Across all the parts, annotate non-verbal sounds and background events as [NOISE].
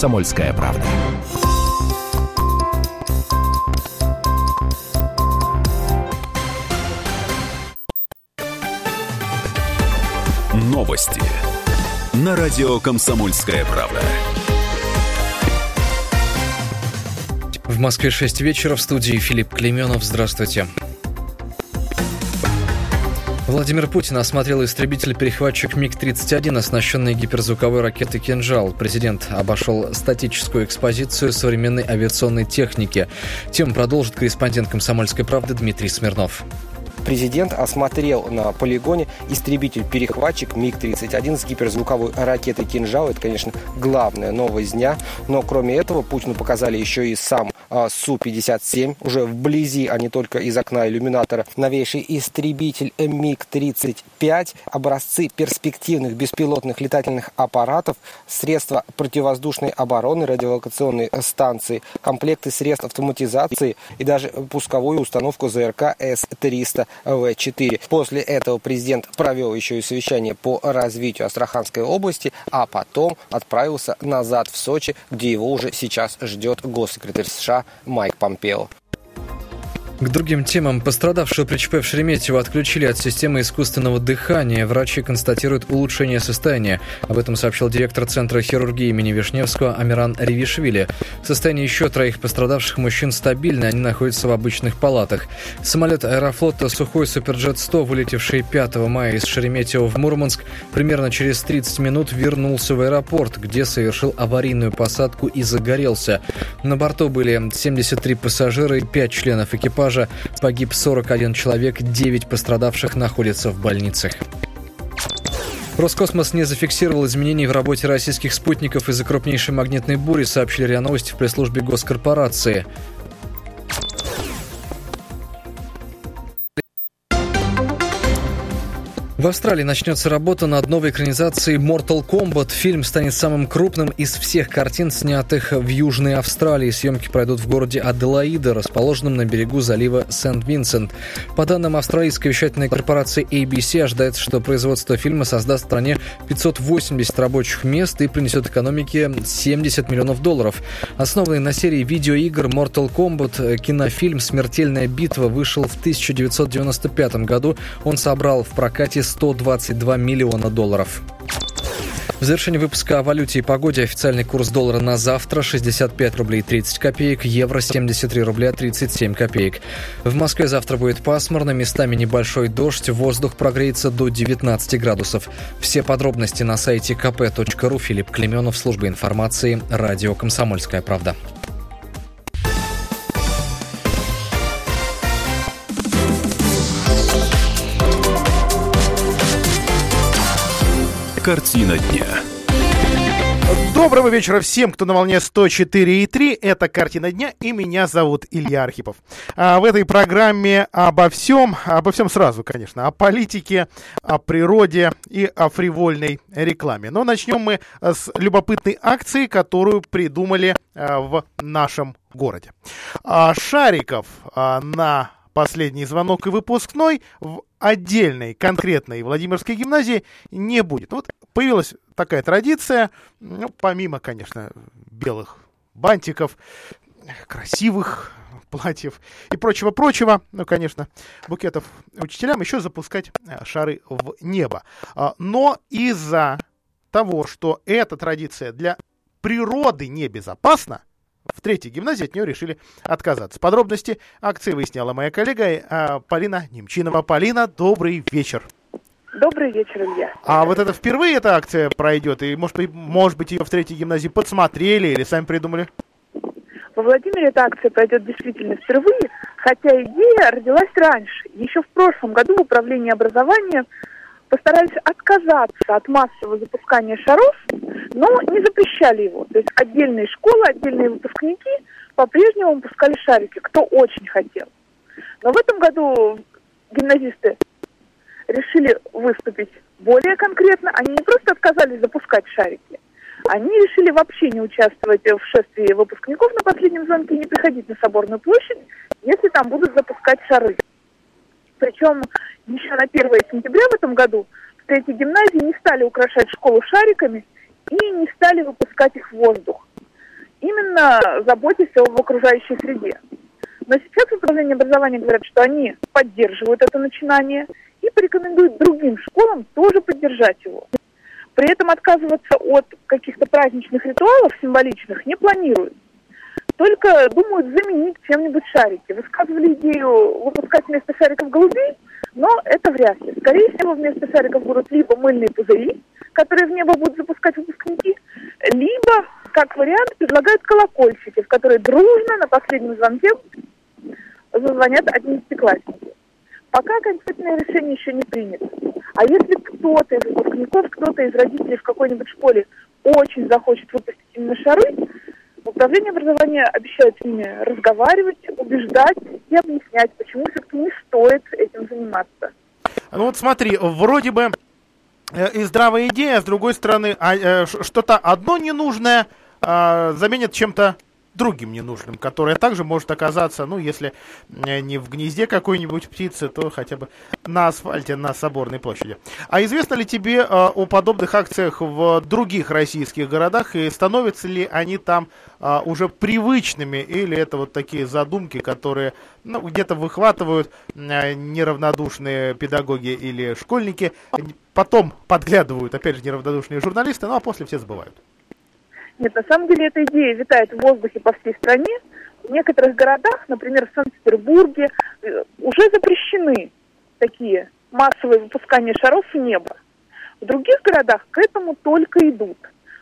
«Комсомольская правда». Новости на радио «Комсомольская правда». В Москве 6 вечера в студии Филипп Клеменов. Здравствуйте. Владимир Путин осмотрел истребитель-перехватчик МиГ-31, оснащенный гиперзвуковой ракетой «Кинжал». Президент обошел статическую экспозицию современной авиационной техники. Тем продолжит корреспондент «Комсомольской правды» Дмитрий Смирнов. Президент осмотрел на полигоне истребитель-перехватчик МиГ-31 с гиперзвуковой ракетой «Кинжал». Это, конечно, главная новость дня. Но кроме этого Путину показали еще и сам Су-57 уже вблизи, а не только из окна иллюминатора. Новейший истребитель МиГ-35, образцы перспективных беспилотных летательных аппаратов, средства противовоздушной обороны, радиолокационные станции, комплекты средств автоматизации и даже пусковую установку ЗРК С-300 В4. После этого президент провел еще и совещание по развитию Астраханской области, а потом отправился назад в Сочи, где его уже сейчас ждет госсекретарь США Майк Помпео. К другим темам. Пострадавшего при ЧП в Шереметьево отключили от системы искусственного дыхания. Врачи констатируют улучшение состояния. Об этом сообщил директор Центра хирургии имени Вишневского Амиран Ревишвили. Состояние еще троих пострадавших мужчин стабильно, они находятся в обычных палатах. Самолет аэрофлота «Сухой Суперджет-100», вылетевший 5 мая из Шереметьево в Мурманск, примерно через 30 минут вернулся в аэропорт, где совершил аварийную посадку и загорелся. На борту были 73 пассажира и 5 членов экипажа экипажа. Погиб 41 человек, 9 пострадавших находятся в больницах. Роскосмос не зафиксировал изменений в работе российских спутников из-за крупнейшей магнитной бури, сообщили РИА Новости в пресс-службе госкорпорации. В Австралии начнется работа над новой экранизацией Mortal Kombat. Фильм станет самым крупным из всех картин, снятых в Южной Австралии. Съемки пройдут в городе Аделаида, расположенном на берегу залива Сент-Винсент. По данным австралийской вещательной корпорации ABC, ожидается, что производство фильма создаст в стране 580 рабочих мест и принесет экономике 70 миллионов долларов. Основанный на серии видеоигр Mortal Kombat, кинофильм «Смертельная битва» вышел в 1995 году. Он собрал в прокате 122 миллиона долларов. В завершении выпуска о валюте и погоде официальный курс доллара на завтра 65 рублей 30 копеек, евро 73 рубля 37 копеек. В Москве завтра будет пасмурно, местами небольшой дождь, воздух прогреется до 19 градусов. Все подробности на сайте kp.ru. Филипп Клеменов, служба информации, радио «Комсомольская правда». Картина дня. Доброго вечера всем, кто на волне 104,3. Это «Картина дня» и меня зовут Илья Архипов. А в этой программе обо всем, обо всем сразу, конечно, о политике, о природе и о фривольной рекламе. Но начнем мы с любопытной акции, которую придумали а, в нашем городе. А, шариков а, на последний звонок и выпускной в отдельной, конкретной Владимирской гимназии не будет. Вот появилась такая традиция, ну, помимо, конечно, белых бантиков, красивых платьев и прочего-прочего, ну, конечно, букетов учителям, еще запускать э, шары в небо. А, но из-за того, что эта традиция для природы небезопасна, в третьей гимназии от нее решили отказаться. Подробности акции выясняла моя коллега э, Полина Немчинова. Полина, добрый вечер. Добрый вечер, Илья. А вот это впервые эта акция пройдет? И, может быть, может быть, ее в третьей гимназии подсмотрели или сами придумали? Во Владимире эта акция пройдет действительно впервые, хотя идея родилась раньше. Еще в прошлом году в управлении образования постарались отказаться от массового запускания шаров, но не запрещали его. То есть отдельные школы, отдельные выпускники по-прежнему выпускали шарики, кто очень хотел. Но в этом году гимназисты решили выступить более конкретно. Они не просто отказались запускать шарики, они решили вообще не участвовать в шествии выпускников на последнем звонке и не приходить на Соборную площадь, если там будут запускать шары. Причем еще на 1 сентября в этом году третьей гимназии не стали украшать школу шариками и не стали выпускать их в воздух. именно заботясь об окружающей среде. Но сейчас в управлении образования говорят, что они поддерживают это начинание и порекомендуют другим школам тоже поддержать его. При этом отказываться от каких-то праздничных ритуалов символичных не планируют. Только думают заменить чем-нибудь шарики. Высказывали идею выпускать вместо шариков голубей, но это вряд ли. Скорее всего, вместо шариков будут либо мыльные пузыри, которые в небо будут запускать выпускники, либо, как вариант, предлагают колокольчики, в которые дружно на последнем звонке зазвонят одиннадцатиклассники. Пока окончательное решение еще не принято. А если кто-то из выпускников, кто-то из родителей в какой-нибудь школе очень захочет выпустить именно шары, управление образования обещает с ними разговаривать, убеждать и объяснять, почему все-таки не стоит этим заниматься. Ну вот смотри, вроде бы э, и здравая идея, а с другой стороны, а, э, что-то одно ненужное а, заменит чем-то другим ненужным, которое также может оказаться, ну, если э, не в гнезде какой-нибудь птицы, то хотя бы на асфальте на Соборной площади. А известно ли тебе э, о подобных акциях в других российских городах и становятся ли они там э, уже привычными или это вот такие задумки, которые ну, где-то выхватывают неравнодушные педагоги или школьники, потом подглядывают, опять же, неравнодушные журналисты, ну а после все забывают. Нет, на самом деле эта идея витает в воздухе по всей стране. В некоторых городах, например, в Санкт-Петербурге, э, уже запрещены такие массовые выпускания шаров в небо. В других городах к этому только идут.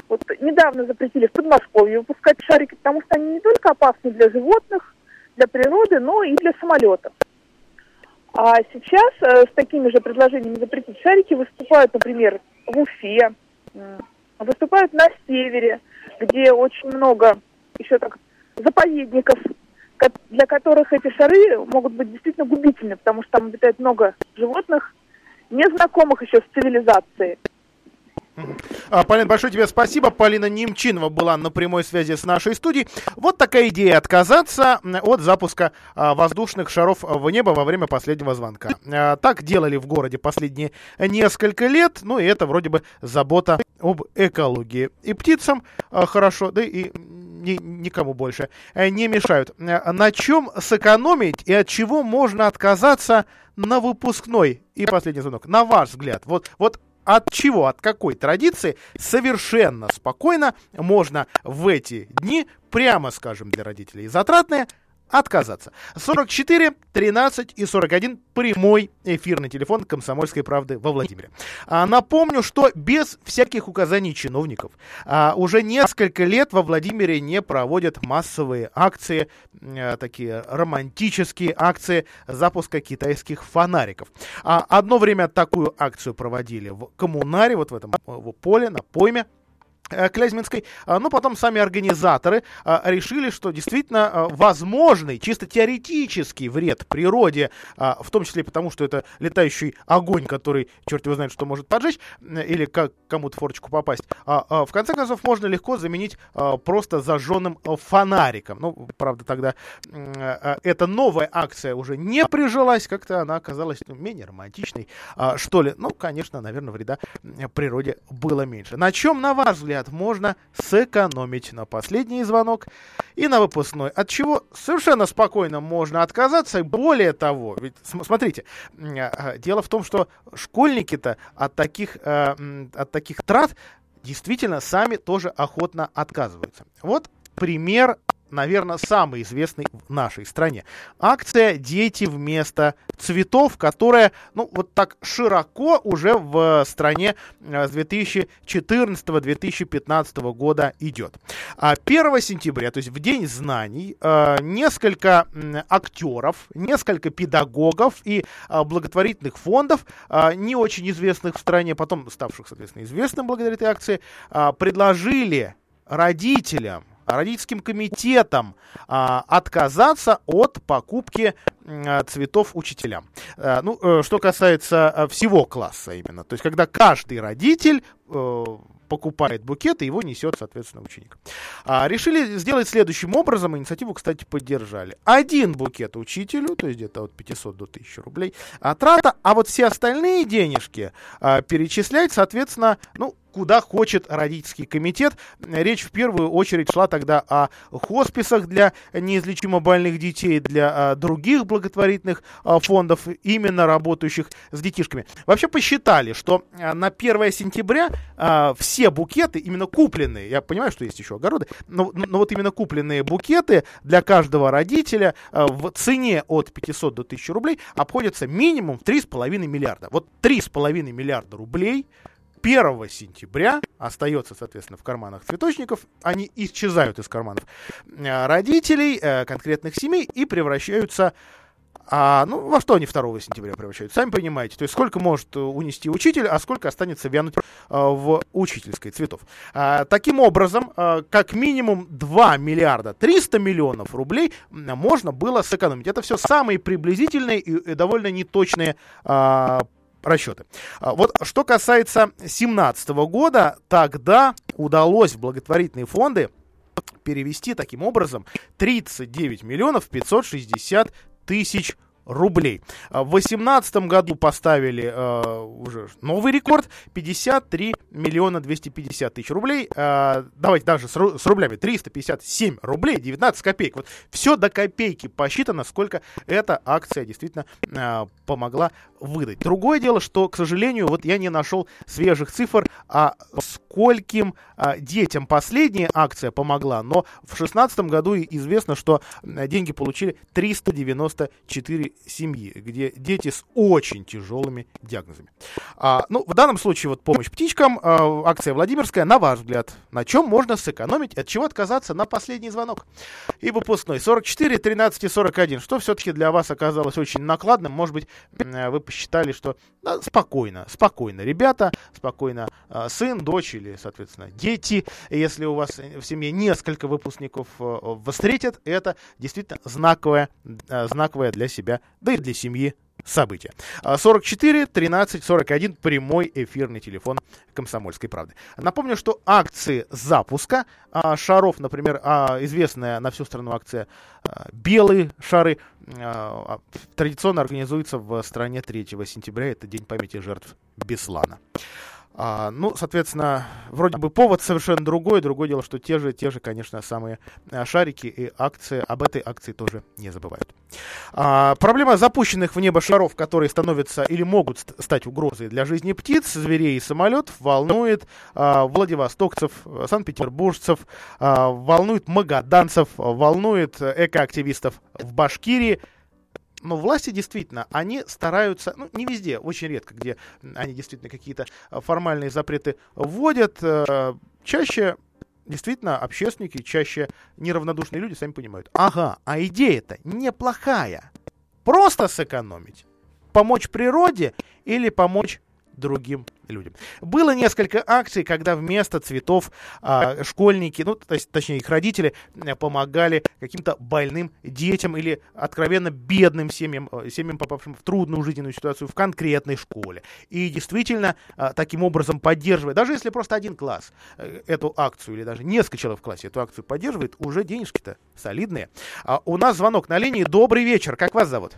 Вот недавно запретили в Подмосковье выпускать шарики, потому что они не только опасны для животных, для природы, но и для самолетов. А сейчас э, с такими же предложениями запретить шарики выступают, например, в Уфе, выступают на севере, где очень много еще так заповедников, для которых эти шары могут быть действительно губительны, потому что там обитает много животных, незнакомых еще с цивилизацией. А, Полина, большое тебе спасибо. Полина Немчинова была на прямой связи с нашей студией. Вот такая идея отказаться от запуска а, воздушных шаров в небо во время последнего звонка. А, так делали в городе последние несколько лет. Ну и это вроде бы забота об экологии. И птицам хорошо, да и ни, никому больше не мешают. На чем сэкономить и от чего можно отказаться на выпускной? И последний звонок. На ваш взгляд, вот, вот от чего, от какой традиции совершенно спокойно можно в эти дни, прямо скажем для родителей, затратные, отказаться. 44, 13 и 41 прямой эфирный телефон Комсомольской правды во Владимире. А, напомню, что без всяких указаний чиновников а, уже несколько лет во Владимире не проводят массовые акции, а, такие романтические акции запуска китайских фонариков. Одно время такую акцию проводили в коммунаре, вот в этом поле, на пойме Клязьминской, а, но потом сами организаторы а, решили, что действительно а, возможный, чисто теоретический вред природе, в том числе потому, что это летающий огонь, который, черт его знает, что может поджечь, или как кому-то форочку попасть, в конце концов можно легко заменить просто зажженным фонариком. Ну, правда, тогда эта новая акция уже не прижилась, как-то она оказалась ну, менее романтичной, что ли. Ну, конечно, наверное, вреда природе было меньше. На чем, на ваш взгляд, взгляд, можно сэкономить на последний звонок и на выпускной. От чего совершенно спокойно можно отказаться. Более того, ведь смотрите, а, дело в том, что школьники-то от таких, э, от таких трат действительно сами тоже охотно отказываются. Вот пример наверное, самый известный в нашей стране. Акция «Дети вместо цветов», которая, ну, вот так широко уже в стране э, с 2014-2015 года идет. 1 а сентября, то есть в День знаний, э, несколько актеров, несколько педагогов и э, благотворительных фондов, не очень известных в стране, потом ставших, соответственно, известным благодаря этой акции, предложили родителям родительским комитетом а, отказаться от покупки а, цветов учителям. А, ну, э, что касается а, всего класса именно. То есть, когда каждый родитель э, покупает букет, и его несет, соответственно, ученик. А, решили сделать следующим образом, инициативу, кстати, поддержали. Один букет учителю, то есть где-то от 500 до 1000 рублей, а трата, а вот все остальные денежки а, перечислять, соответственно, ну, куда хочет родительский комитет. Речь в первую очередь шла тогда о хосписах для неизлечимо больных детей, для других благотворительных фондов, именно работающих с детишками. Вообще посчитали, что на 1 сентября все букеты, именно купленные, я понимаю, что есть еще огороды, но, но вот именно купленные букеты для каждого родителя в цене от 500 до 1000 рублей обходятся минимум в 3,5 миллиарда. Вот 3,5 миллиарда рублей 1 сентября остается, соответственно, в карманах цветочников, они исчезают из карманов э, родителей, э, конкретных семей и превращаются а, ну, во что они 2 сентября превращаются? Сами понимаете. То есть сколько может унести учитель, а сколько останется вянуть а, в учительской цветов. А, таким образом, а, как минимум 2 миллиарда 300 миллионов рублей можно было сэкономить. Это все самые приблизительные и довольно неточные а, расчеты. А, вот что касается 2017 года, тогда удалось благотворительные фонды перевести таким образом 39 миллионов 560 тысяч рублей. А в 2018 году поставили э, уже новый рекорд 53 миллиона 250 тысяч рублей. Э, давайте даже с, с рублями 357 рублей 19 копеек. Вот все до копейки посчитано, сколько эта акция действительно э, помогла выдать. Другое дело, что, к сожалению, вот я не нашел свежих цифр, а скольким а, детям последняя акция помогла, но в 2016 году известно, что деньги получили 394 семьи, где дети с очень тяжелыми диагнозами. А, ну, в данном случае вот помощь птичкам, а, акция Владимирская, на ваш взгляд, на чем можно сэкономить, от чего отказаться на последний звонок? И выпускной 44, 13 и 41. Что все-таки для вас оказалось очень накладным? Может быть, вы посчитали, что да, спокойно, спокойно, ребята, спокойно э, сын, дочь или, соответственно, дети, если у вас в семье несколько выпускников э, встретят, это действительно знаковое, э, знаковое для себя, да и для семьи события. 44 13 41 прямой эфирный телефон Комсомольской правды. Напомню, что акции запуска а, шаров, например, а, известная на всю страну акция а, белые шары, традиционно организуется в стране 3 сентября. Это День памяти жертв Беслана. А, ну, соответственно, вроде бы повод совершенно другой. Другое дело, что те же, те же, конечно, самые а, шарики и акции, об этой акции тоже не забывают. А, проблема запущенных в небо шаров, которые становятся или могут стать угрозой для жизни птиц, зверей и самолетов, волнует а, владивостокцев, санкт-петербуржцев, а, волнует магаданцев, волнует экоактивистов в Башкирии но власти действительно, они стараются, ну, не везде, очень редко, где они действительно какие-то э, формальные запреты вводят, э, чаще действительно общественники, чаще неравнодушные люди сами понимают. Ага, а идея-то неплохая. Просто сэкономить. Помочь природе или помочь другим людям. Было несколько акций, когда вместо цветов а, школьники, ну, то есть, точнее, их родители э, помогали каким-то больным детям или откровенно бедным семьям, э, семьям, попавшим в трудную жизненную ситуацию в конкретной школе. И действительно, а, таким образом поддерживая, даже если просто один класс э, эту акцию или даже несколько человек в классе эту акцию поддерживает, уже денежки-то солидные. А у нас звонок на линии. Добрый вечер. Как вас зовут?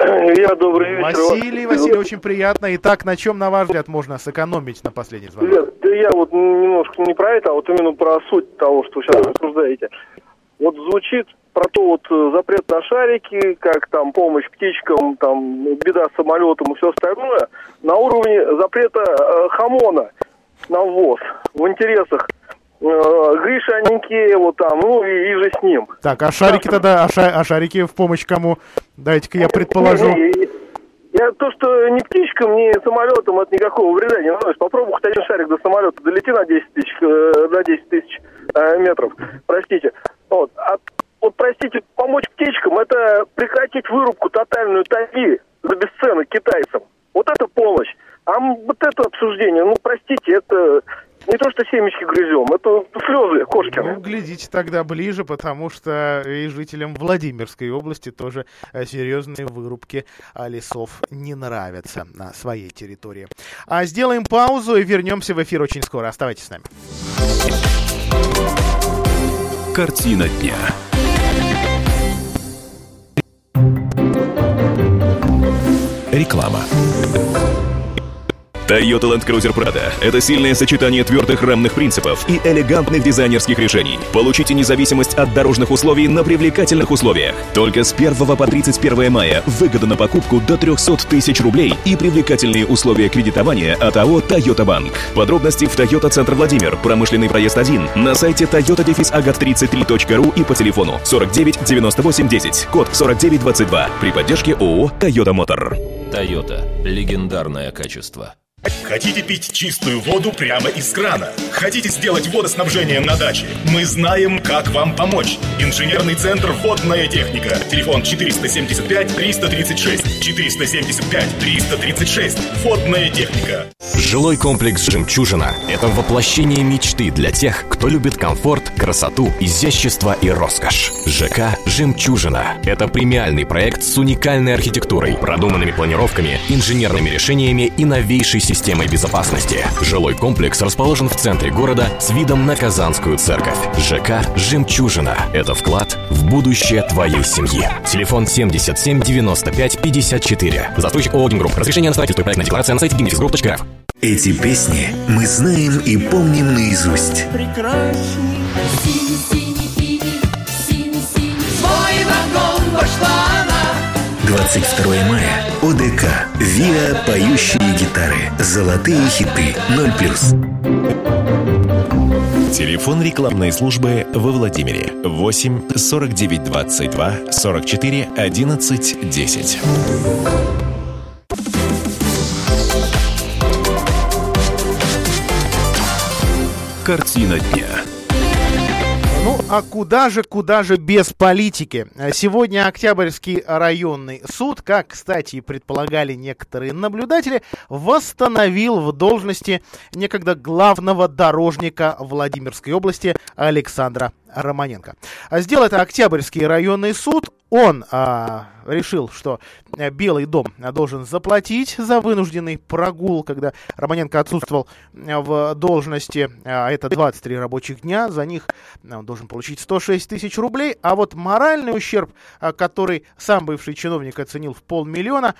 Я добрый вечер. Василий, Василий, очень приятно. Итак, на чем, на ваш взгляд, можно сэкономить на последний звонок? Нет, да я вот немножко не про это, а вот именно про суть того, что вы сейчас обсуждаете. Вот звучит про то вот э, запрет на шарики, как там помощь птичкам, там беда с самолетом и все остальное, на уровне запрета э, хамона на ввоз в интересах э, Гриша Аникееву там, ну и, и же с ним. Так, а шарики тогда, а, ша, а шарики в помощь кому? Дайте-ка я предположу. Я то, что ни птичкам, ни самолетам от никакого вреда не наносит. Попробуй хоть один шарик до самолета долети на 10 тысяч, э, на 10 тысяч э, метров. Простите. Вот. А, вот, простите, помочь птичкам это прекратить вырубку тотальную тайги за бесценок китайцам. Вот это помощь. А вот это обсуждение, ну, простите, это не то, что семечки грызем, это слезы Кошкина. Ну, глядите тогда ближе, потому что и жителям Владимирской области тоже э, серьезные вырубки а, лесов не нравятся на своей территории. А сделаем паузу и вернемся в эфир очень скоро. Оставайтесь с нами. Картина дня. Реклама. Toyota Land Cruiser Prado – это сильное сочетание твердых рамных принципов и элегантных дизайнерских решений. Получите независимость от дорожных условий на привлекательных условиях. Только с 1 по 31 мая выгода на покупку до 300 тысяч рублей и привлекательные условия кредитования от АО «Тойота Банк». Подробности в Toyota Центр Владимир, промышленный проезд 1, на сайте toyota-agat33.ru и по телефону 49 98 10, код 4922 при поддержке ООО «Тойота Мотор». Тойота. Легендарное качество. Хотите пить чистую воду прямо из крана? Хотите сделать водоснабжение на даче? Мы знаем, как вам помочь. Инженерный центр «Водная техника». Телефон 475-336. 475-336. «Водная техника». Жилой комплекс «Жемчужина» — это воплощение мечты для тех, кто любит комфорт, красоту, изящество и роскошь. ЖК «Жемчужина» — это премиальный проект с уникальной архитектурой, продуманными планировками, инженерными решениями и новейшей системой безопасности. Жилой комплекс расположен в центре города с видом на Казанскую церковь. ЖК «Жемчужина» — это вклад в будущее твоей семьи. Телефон 77 95 54. Застройщик ООО «Гимгрупп». Разрешение на строительство и проектная декларация на сайте gimnifisgroup.rf. Эти песни мы знаем и помним наизусть. прекрасней. 22 мая. ОДК. ВИА «Поющие гитары». Золотые хиты. 0+. Телефон рекламной службы во Владимире 8 49 22 44 11 10. Картина дня. Ну, а куда же, куда же без политики? Сегодня Октябрьский районный суд, как, кстати, и предполагали некоторые наблюдатели, восстановил в должности некогда главного дорожника Владимирской области Александра Романенко. А Сделал это Октябрьский районный суд. Он а, решил, что а, Белый дом должен заплатить за вынужденный прогул, когда Романенко отсутствовал а, в должности. А, это 23 рабочих дня. За них он должен получить 106 тысяч рублей. А вот моральный ущерб, который сам бывший чиновник оценил в полмиллиона,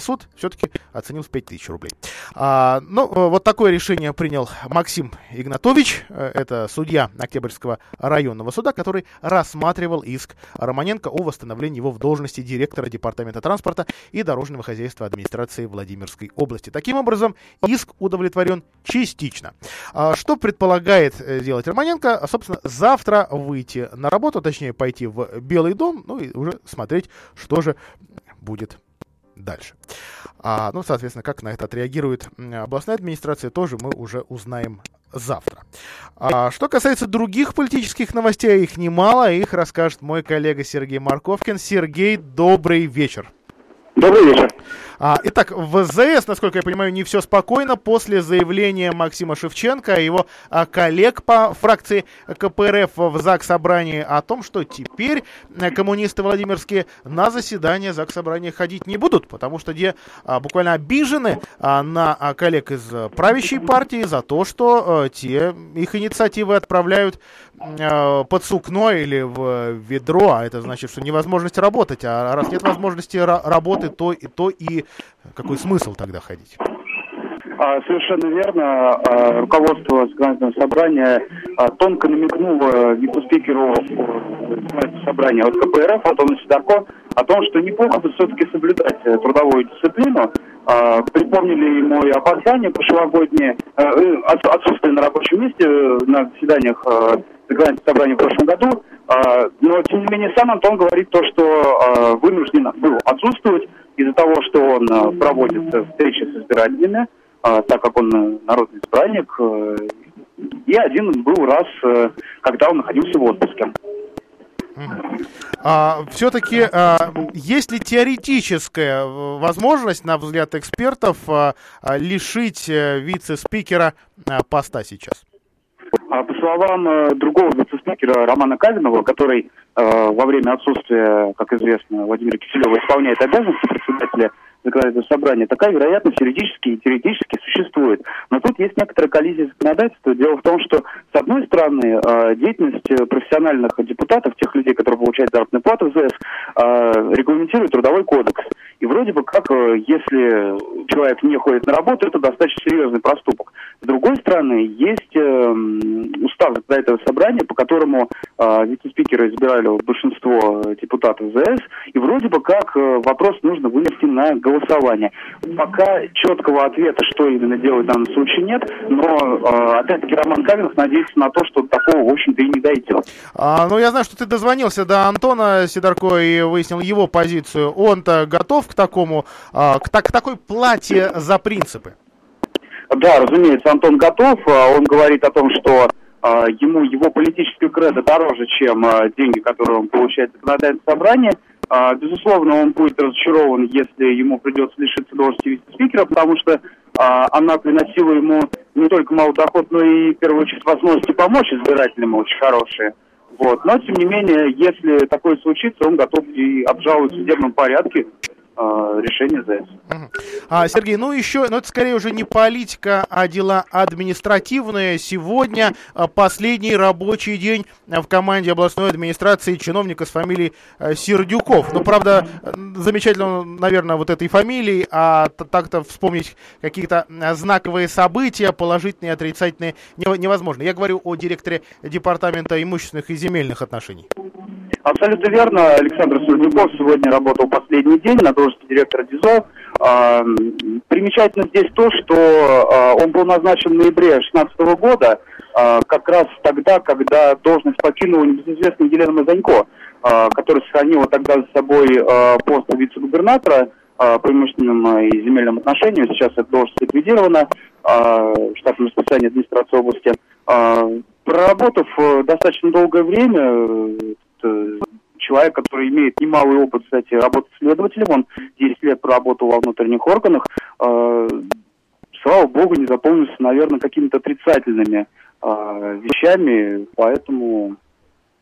суд все-таки оценил в 5 тысяч рублей. А, ну, вот такое решение принял Максим Игнатович. э, Это судья Октябрьского районного суда, который рассматривал иск Романенко о восстановлении его в должности директора Департамента транспорта и дорожного хозяйства администрации Владимирской области. Таким образом, иск удовлетворен частично. А Что предполагает э, сделать Романенко? А, Собственно, завтра выйти на работу, точнее пойти в Белый дом, ну и уже смотреть, что же будет дальше. А, ну, соответственно, как на это отреагирует областная администрация, тоже мы уже узнаем завтра. А, что касается других политических новостей, их немало, их расскажет мой коллега Сергей Марковкин. Сергей, добрый вечер. Добрый вечер. А, итак, в ЗС, насколько я понимаю, не все спокойно после заявления Максима Шевченко и его а, коллег по фракции КПРФ в ЗАГС Собрании о том, что теперь э, коммунисты Владимирские на заседание ЗАГС Собрания ходить не будут, потому что где а, буквально обижены а, на а, коллег из правящей партии за то, что э, те их инициативы отправляют э, под сукно или в ведро, а это значит, что невозможность работать, а раз нет возможности ра- работы, то и то и какой смысл тогда ходить? А, Совершенно верно. А, Руководство законодательного собрания а, тонко намекнуло вице-спикеру э, собрания от КПРФ Антону Сидорко о том, что неплохо бы все-таки соблюдать э, трудовую дисциплину. Припомнили ему и опоздание прошлогоднее, э, э, отс- отсутствие на рабочем месте э, на заседаниях э, законодательного собрания в прошлом году. Но, тем не менее, сам Антон говорит то, что вынужден был отсутствовать из-за того, что он а, проводит э, встречи с избирателями, а, так как он э, народный избранник, э, и один был раз, э, когда он находился в отпуске. все-таки есть ли теоретическая э, возможность, на взгляд экспертов, а, а, лишить э, вице-спикера а, поста сейчас? А По словам э, другого вице-спикера Романа Кавинова, который э, во время отсутствия, как известно, Владимира Киселева исполняет обязанности председателя законодательного собрания, такая вероятность юридически и теоретически существует. Но тут есть некоторая коллизия законодательства. Дело в том, что, с одной стороны, э, деятельность э, профессиональных депутатов, тех людей, которые получают заработную плату в ЗС, регламентирует Трудовой кодекс. И вроде бы как, если человек не ходит на работу, это достаточно серьезный проступок. С другой стороны, есть э, устав этого собрания, по которому э, вице-спикеры избирали большинство депутатов ЗС, и вроде бы как э, вопрос нужно вынести на голосование. Пока четкого ответа, что именно делать в данном случае, нет, но э, опять-таки Роман Каменов надеется на то, что такого, в общем-то, и не дойдет. А, ну, я знаю, что ты дозвонился до Антона Сидорко и выяснил его позицию. Он-то готов к такому, а, к, так, к такой плате за принципы? Да, разумеется, Антон готов. А, Он говорит о том, что а, ему его политический кредо дороже, чем а, деньги, которые он получает в законодательном собрании. Безусловно, он будет разочарован, если ему придется лишиться должности вице-спикера, потому что она приносила ему не только малый доход, но и, в первую очередь, возможности помочь избирателям очень хорошие. Вот. Но, тем не менее, если такое случится, он готов и обжаловать в судебном порядке решение ЗС. А, Сергей, ну еще, ну это скорее уже не политика, а дела административные. Сегодня а, последний рабочий день в команде областной администрации чиновника с фамилией а, Сердюков. Ну, правда, замечательно, наверное, вот этой фамилией, а так-то вспомнить какие-то а, знаковые события, положительные, отрицательные, нево- невозможно. Я говорю о директоре департамента имущественных и земельных отношений. Абсолютно верно. Александр Сурдюков сегодня работал последний день на должности директора ДИЗО. А, Примечательно здесь то, что а, он был назначен в ноябре 2016 года, а, как раз тогда, когда должность покинула небезызвестная Елена Мазанько, которая сохранила тогда за собой пост вице-губернатора по имущественным и земельным отношениям. Сейчас эта должность ликвидирована в штатном расписании администрации области. Проработав э, достаточно долгое время, э, человек, который имеет немалый опыт, кстати, работы следователем, он 10 лет проработал во внутренних органах, э, слава богу, не запомнился, наверное, какими-то отрицательными э, вещами, поэтому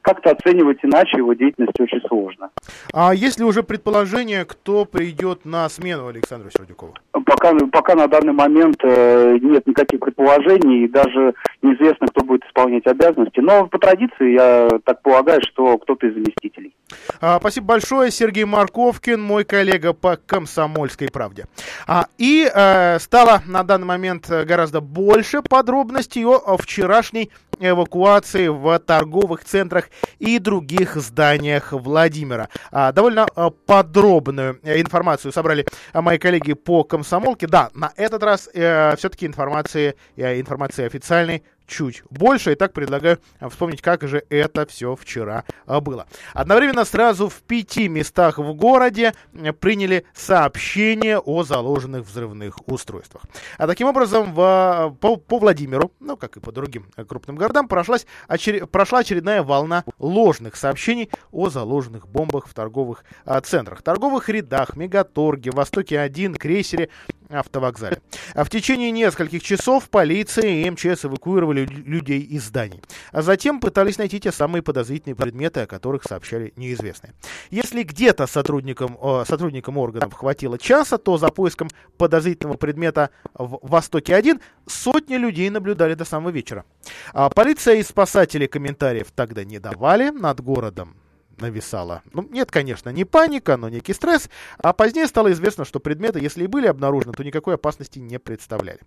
как-то оценивать иначе его деятельность очень сложно. А есть ли уже предположение, кто придет на смену Александру Сердюкову? Пока, пока на данный момент э, нет никаких предположений, и даже неизвестно, кто будет исполнять обязанности. Но по традиции я так полагаю, что кто-то из заместителей. А, спасибо большое, Сергей Марковкин, мой коллега по комсомольской правде. А, и э, стало на данный момент гораздо больше подробностей о, о вчерашней эвакуации в торговых центрах и других зданиях Владимира. А, довольно э, подробную э, информацию собрали э, мои коллеги по комсомолке. Да, на этот раз э, все-таки информации, э, информации официальной чуть больше. И так предлагаю а, вспомнить, как же это все вчера а, было. Одновременно сразу в пяти местах в городе приняли сообщение о заложенных взрывных устройствах. А таким образом, в, по, по Владимиру, ну, как и по другим э, крупным городам, прошлась, очер- прошла очередная волна ложных сообщений о заложенных бомбах в торговых а, центрах. Торговых рядах, Мегаторге, Востоке-1, Крейсере, автовокзале. А в течение нескольких часов полиция и МЧС эвакуировали лю- людей из зданий. А затем пытались найти те самые подозрительные предметы, о которых сообщали неизвестные. Если где-то сотрудникам, сотрудникам органов хватило часа, то за поиском подозрительного предмета в Востоке-1 сотни людей наблюдали до самого вечера. А полиция и спасатели комментариев тогда не давали над городом нависала. Ну, нет, конечно, не паника, но некий стресс. А позднее стало известно, что предметы, если и были обнаружены, то никакой опасности не представляли.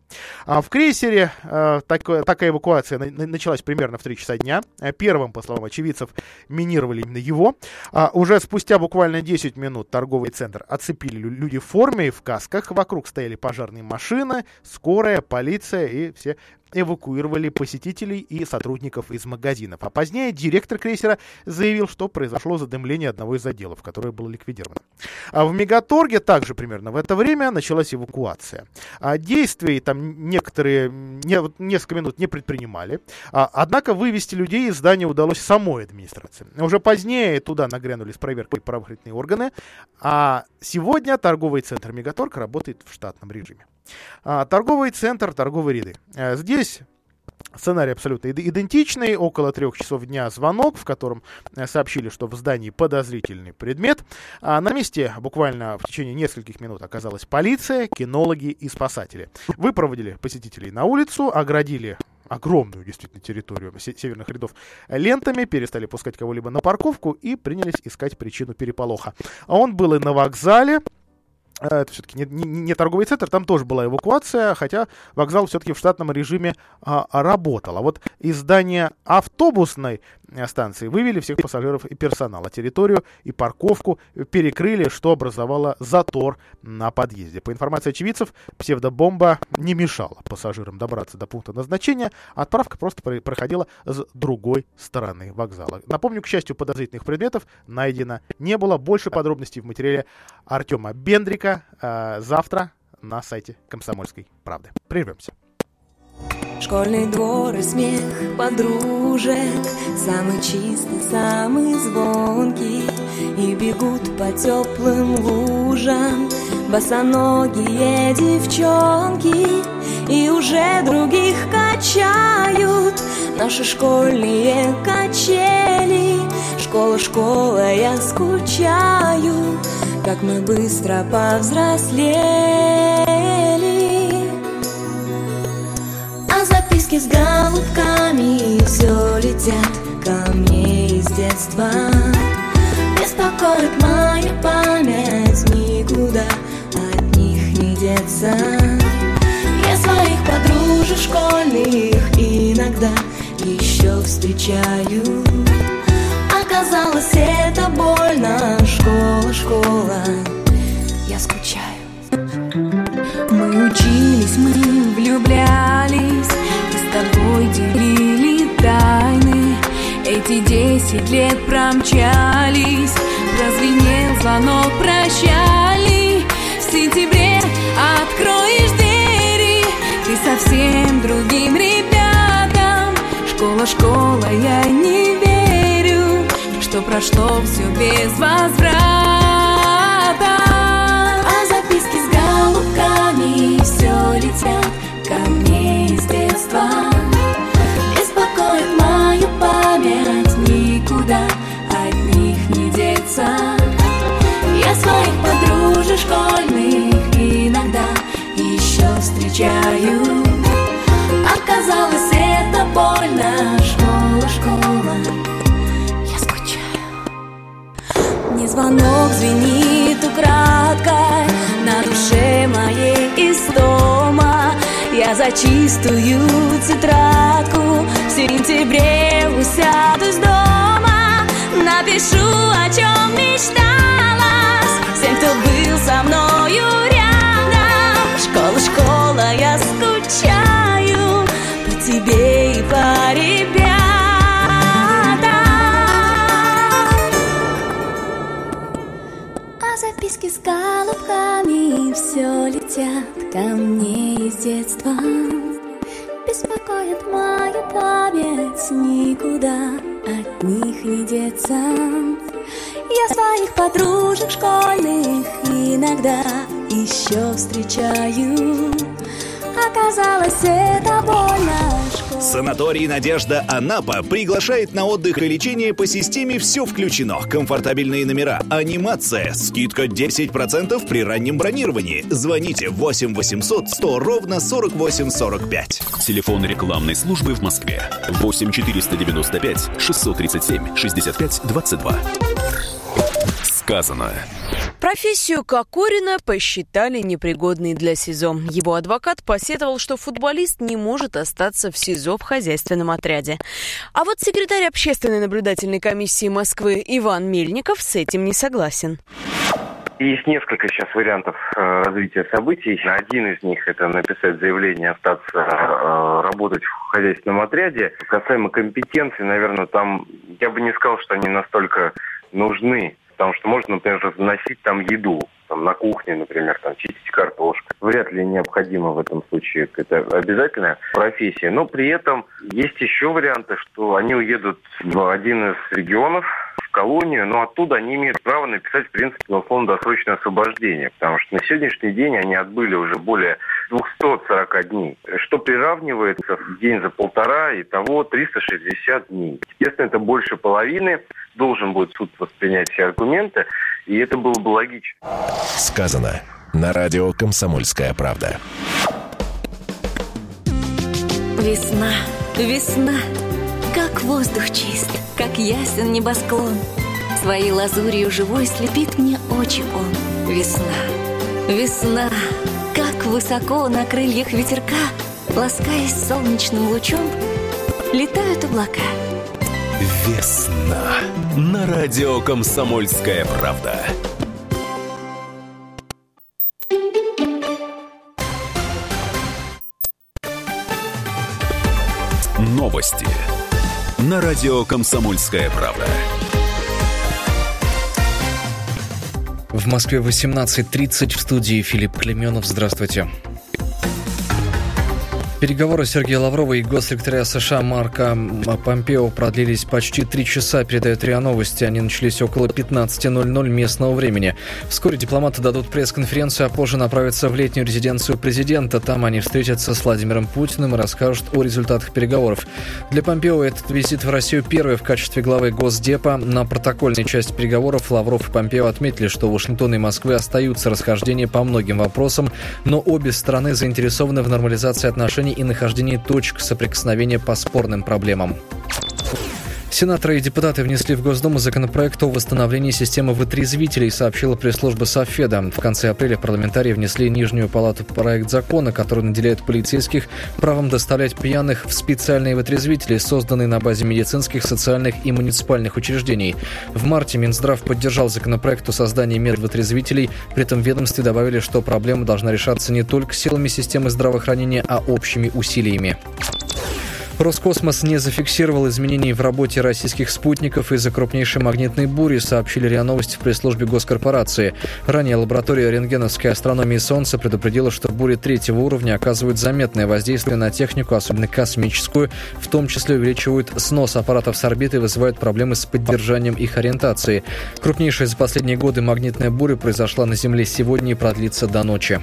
А в крейсере э, такое- такая эвакуация на- на- началась примерно в 3 часа дня. Э, Первым, по словам очевидцев, минировали именно его. А уже спустя буквально 10 минут торговый центр оцепили лю- люди в форме и в касках. Вокруг стояли пожарные машины, скорая, полиция и все эвакуировали посетителей и сотрудников из магазинов. А позднее директор крейсера заявил, что произошло задымление одного из отделов, которое было ликвидировано. А в Мегаторге также примерно в это время началась эвакуация. А действий там некоторые, не, вот несколько минут не предпринимали. А, однако вывести людей из здания удалось самой администрации. Уже позднее туда нагрянули с проверкой правоохранительные органы. А сегодня торговый центр Мегаторг работает в штатном режиме. А, торговый центр, торговые ряды. А, Здесь Сценарий абсолютно ид- идентичный. Около трех часов дня звонок, в котором э, сообщили, что в здании подозрительный предмет. А на месте буквально в течение нескольких минут оказалась полиция, кинологи и спасатели. Выпроводили посетителей на улицу, оградили огромную действительно территорию се- северных рядов лентами, перестали пускать кого-либо на парковку и принялись искать причину переполоха. А он был и на вокзале, э, это все-таки не, не, не торговый центр, там тоже была эвакуация, хотя вокзал все-таки в штатном режиме а, работал. А вот из здания автобусной станции вывели всех пассажиров и персонала. Территорию и парковку перекрыли, что образовало затор на подъезде. По информации очевидцев, псевдобомба не мешала пассажирам добраться до пункта назначения. Отправка просто проходила с другой стороны вокзала. Напомню, к счастью, подозрительных предметов найдено не было. Больше подробностей в материале Артема Бендрика э, завтра на сайте Комсомольской правды. Прервемся. Школьный двор и смех подружек. Самый чистый, самый звонкий. И бегут по теплым лужам Босоногие девчонки. И уже других качают Наши школьные качели. Школа, школа, я скучаю Как мы быстро повзрослели Записки с голубками Все летят ко мне из детства. Беспокоит моя память Никуда от них не деться. Я своих подружек школьных Иногда еще встречаю. Оказалось, лет промчались. Прозвенел звонок прощали? В сентябре откроешь двери. Ты совсем другим ребятам. Школа, школа, я не верю Что прошло все без возврата. А записки с голубками Все летят ко мне из детства не деться Я своих подружек школьных Иногда еще встречаю. Оказалось, это больно Школа, школа, я скучаю. Мне звонок звенит украдкой На душе моей истома Я за чистую тетрадку В сентябре усядусь дома Напишу, о чем мечталась. Всем, кто был со мною рядом. Школа, школа, я скучаю По тебе и по ребятам. А записки с голубками Все летят ко мне из детства. Беспокоит мою память Никуда них не деться Я своих подружек школьных Иногда еще встречаю. Оказалось, это больно Санаторий «Надежда Анапа» приглашает на отдых и лечение по системе «Все включено». Комфортабельные номера, анимация, скидка 10% при раннем бронировании. Звоните 8 800 100 ровно 48 45. Телефон рекламной службы в Москве 8 495 637 65 22. Сказано. Профессию Кокорина посчитали непригодной для СИЗО. Его адвокат посетовал, что футболист не может остаться в СИЗО в хозяйственном отряде. А вот секретарь общественной наблюдательной комиссии Москвы Иван Мельников с этим не согласен. Есть несколько сейчас вариантов э, развития событий. Один из них это написать заявление, остаться э, работать в хозяйственном отряде. Касаемо компетенции, наверное, там я бы не сказал, что они настолько нужны. Потому что можно, например, разносить там еду, там, на кухне, например, там, чистить картошку. Вряд ли необходимо в этом случае. Это обязательная профессия. Но при этом есть еще варианты, что они уедут в один из регионов, колонию, но оттуда они имеют право написать, в принципе, на условно-досрочное освобождение, потому что на сегодняшний день они отбыли уже более 240 дней, что приравнивается в день за полтора, и того 360 дней. Естественно, это больше половины, должен будет суд воспринять все аргументы, и это было бы логично. Сказано на радио «Комсомольская правда». Весна, весна, как воздух чист, как ясен небосклон. Своей лазурью живой слепит мне очи он. Весна, Весна, как высоко на крыльях ветерка, ласкаясь солнечным лучом, летают облака. Весна. На радио «Комсомольская правда». Новости. На радио «Комсомольская правда». В Москве 18.30 в студии Филипп Клеменов. Здравствуйте. Переговоры Сергея Лаврова и госсекретаря США Марка Помпео продлились почти три часа, передает РИА Новости. Они начались около 15.00 местного времени. Вскоре дипломаты дадут пресс-конференцию, а позже направятся в летнюю резиденцию президента. Там они встретятся с Владимиром Путиным и расскажут о результатах переговоров. Для Помпео этот визит в Россию первый в качестве главы Госдепа. На протокольной части переговоров Лавров и Помпео отметили, что у Вашингтона и Москвы остаются расхождения по многим вопросам, но обе страны заинтересованы в нормализации отношений и нахождении точек соприкосновения по спорным проблемам. Сенаторы и депутаты внесли в Госдуму законопроект о восстановлении системы вытрезвителей, сообщила пресс-служба Софеда. В конце апреля парламентарии внесли Нижнюю палату проект закона, который наделяет полицейских правом доставлять пьяных в специальные вытрезвители, созданные на базе медицинских, социальных и муниципальных учреждений. В марте Минздрав поддержал законопроект о создании мер вытрезвителей. При этом ведомстве добавили, что проблема должна решаться не только силами системы здравоохранения, а общими усилиями. Роскосмос не зафиксировал изменений в работе российских спутников из-за крупнейшей магнитной бури, сообщили РИА Новости в пресс-службе госкорпорации. Ранее лаборатория рентгеновской астрономии Солнца предупредила, что бури третьего уровня оказывают заметное воздействие на технику, особенно космическую, в том числе увеличивают снос аппаратов с орбиты и вызывают проблемы с поддержанием их ориентации. Крупнейшая за последние годы магнитная буря произошла на Земле сегодня и продлится до ночи.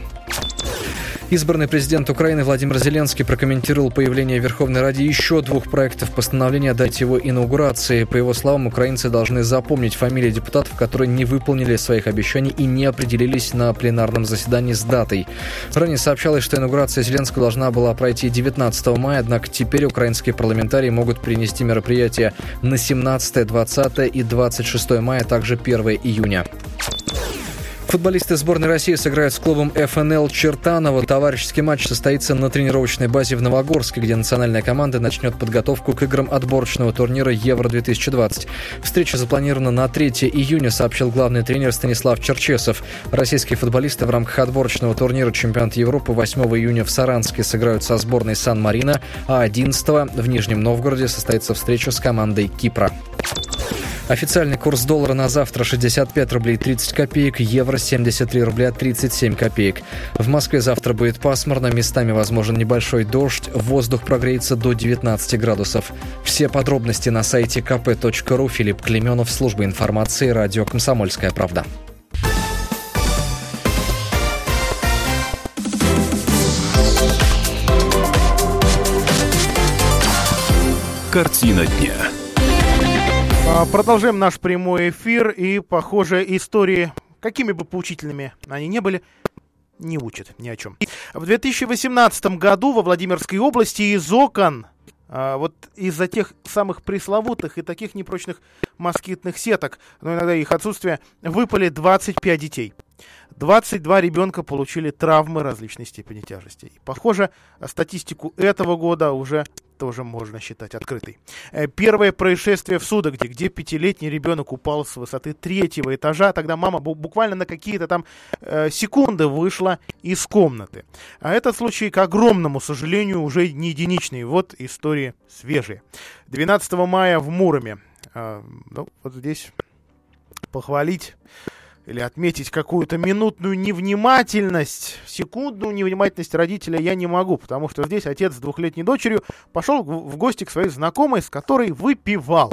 Избранный президент Украины Владимир Зеленский прокомментировал появление в Верховной Раде еще двух проектов постановления дать его инаугурации. По его словам, украинцы должны запомнить фамилии депутатов, которые не выполнили своих обещаний и не определились на пленарном заседании с датой. Ранее сообщалось, что инаугурация Зеленского должна была пройти 19 мая, однако теперь украинские парламентарии могут принести мероприятия на 17, 20 и 26 мая, а также 1 июня. Футболисты сборной России сыграют с клубом ФНЛ Чертаново. Товарищеский матч состоится на тренировочной базе в Новогорске, где национальная команда начнет подготовку к играм отборочного турнира Евро-2020. Встреча запланирована на 3 июня, сообщил главный тренер Станислав Черчесов. Российские футболисты в рамках отборочного турнира чемпионат Европы 8 июня в Саранске сыграют со сборной Сан-Марина, а 11 в Нижнем Новгороде состоится встреча с командой Кипра. Официальный курс доллара на завтра 65 рублей 30 копеек, евро 73 рубля 37 копеек. В Москве завтра будет пасмурно, местами возможен небольшой дождь, воздух прогреется до 19 градусов. Все подробности на сайте kp.ru. Филипп Клеменов, служба информации, радио «Комсомольская правда». Картина дня. А, Продолжаем наш прямой эфир. И, похоже, истории, какими бы поучительными они не были, не учат ни о чем. В 2018 году во Владимирской области из окон а, вот из-за тех самых пресловутых и таких непрочных москитных сеток, но иногда их отсутствия, выпали 25 детей. 22 ребенка получили травмы различной степени тяжести. И, похоже, статистику этого года уже тоже можно считать открытой. Э, Первое происшествие в Судогде, где пятилетний ребенок упал с высоты третьего этажа. Тогда мама бу- буквально на какие-то там э, секунды вышла из комнаты. А этот случай, к огромному сожалению, уже не единичный. Вот истории свежие. 12 мая в Муроме. Э, ну, вот здесь похвалить или отметить какую-то минутную невнимательность, секундную невнимательность родителя я не могу, потому что здесь отец с двухлетней дочерью пошел в гости к своей знакомой, с которой выпивал.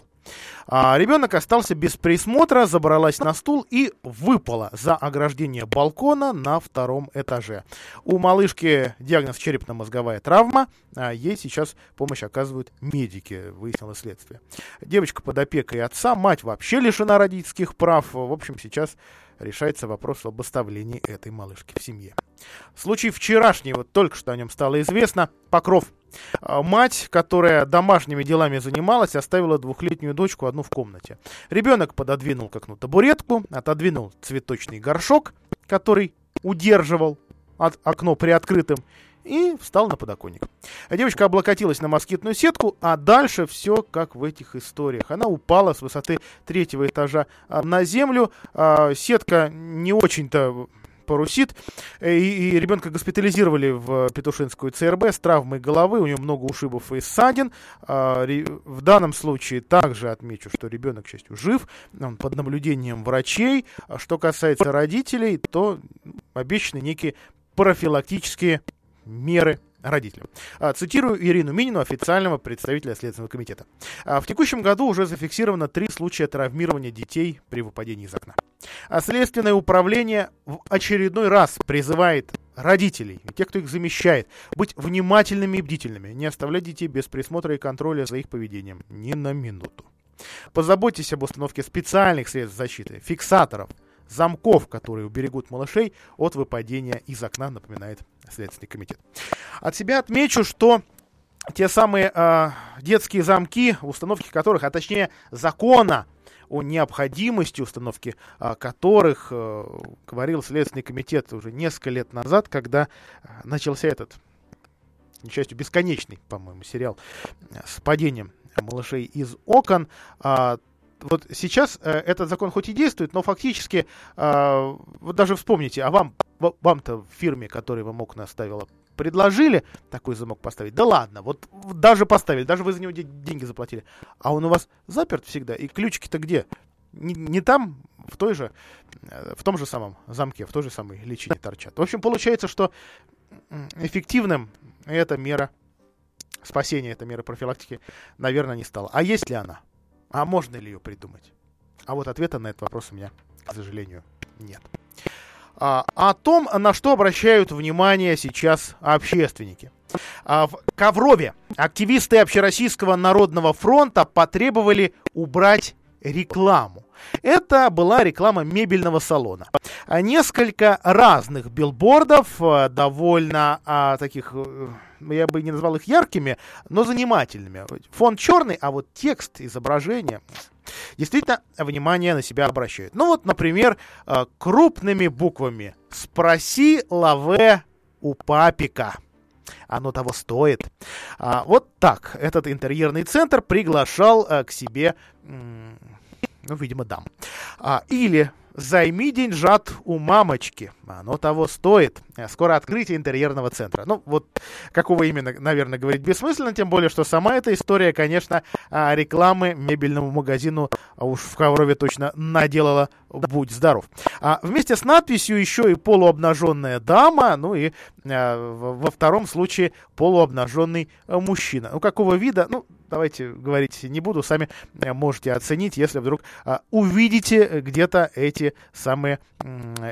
А ребенок остался без присмотра, забралась на стул и выпала за ограждение балкона на втором этаже. У малышки диагноз черепно-мозговая травма, а ей сейчас помощь оказывают медики, выяснило следствие. Девочка под опекой отца, мать вообще лишена родительских прав. В общем, сейчас решается вопрос об оставлении этой малышки в семье. Случай вчерашний, вот только что о нем стало известно. Покров. А, Мать, которая домашними делами занималась, оставила двухлетнюю дочку одну в комнате. Ребенок пододвинул к окну табуретку, отодвинул цветочный горшок, который удерживал от, окно приоткрытым и встал на подоконник. Девочка облокотилась на москитную сетку, а дальше все как в этих историях. Она упала с высоты третьего этажа а, на землю. А, сетка не очень-то парусит. И, и ребенка госпитализировали в Петушинскую ЦРБ с травмой головы, у него много ушибов и ссадин. А, в данном случае также отмечу, что ребенок, к счастью, жив, он под наблюдением врачей. А что касается родителей, то обещаны некие профилактические меры родителям. А, цитирую Ирину Минину, официального представителя Следственного комитета. А, в текущем году уже зафиксировано три случая травмирования детей при выпадении из окна. А Следственное управление в очередной раз призывает родителей, тех, кто их замещает, быть внимательными и бдительными, не оставлять детей без присмотра и контроля за их поведением ни на минуту. Позаботьтесь об установке специальных средств защиты, фиксаторов – замков, которые уберегут малышей от выпадения из окна, напоминает Следственный комитет. От себя отмечу, что те самые э, детские замки, установки которых, а точнее закона о необходимости установки а, которых э, говорил Следственный комитет уже несколько лет назад, когда э, начался этот, к бесконечный, по-моему, сериал с падением малышей из окон. А, вот сейчас э, этот закон хоть и действует, но фактически, э, вот даже вспомните, а вам, вам-то в фирме, которая вам окна ставила, предложили такой замок поставить? Да ладно, вот даже поставили, даже вы за него деньги заплатили. А он у вас заперт всегда, и ключики-то где? Не, не там, в той же, э, в том же самом замке, в той же самой личине торчат. В общем, получается, что эффективным эта мера спасения, эта мера профилактики, наверное, не стала. А есть ли она? А можно ли ее придумать? А вот ответа на этот вопрос у меня, к сожалению, нет. А, о том, на что обращают внимание сейчас общественники. А, в Коврове активисты Общероссийского народного фронта потребовали убрать рекламу. Это была реклама мебельного салона. А несколько разных билбордов, э, довольно а, таких, э, я бы не назвал их яркими, но занимательными. Фон черный, а вот текст, изображение действительно внимание на себя обращают. Ну вот, например, э, крупными буквами «Спроси лаве у папика». Оно того стоит. А, вот так этот интерьерный центр приглашал а, к себе ну, видимо, дам. А, или Займи деньжат у мамочки. Оно того стоит. Скоро открытие интерьерного центра. Ну, вот какого именно, наверное, говорить бессмысленно, тем более, что сама эта история, конечно, а, рекламы мебельному магазину а уж в Коврове точно наделала «Будь здоров». А вместе с надписью еще и полуобнаженная дама, ну и а, во втором случае полуобнаженный мужчина. Ну, какого вида? Ну, давайте говорить не буду, сами можете оценить, если вдруг а, увидите где-то эти самые,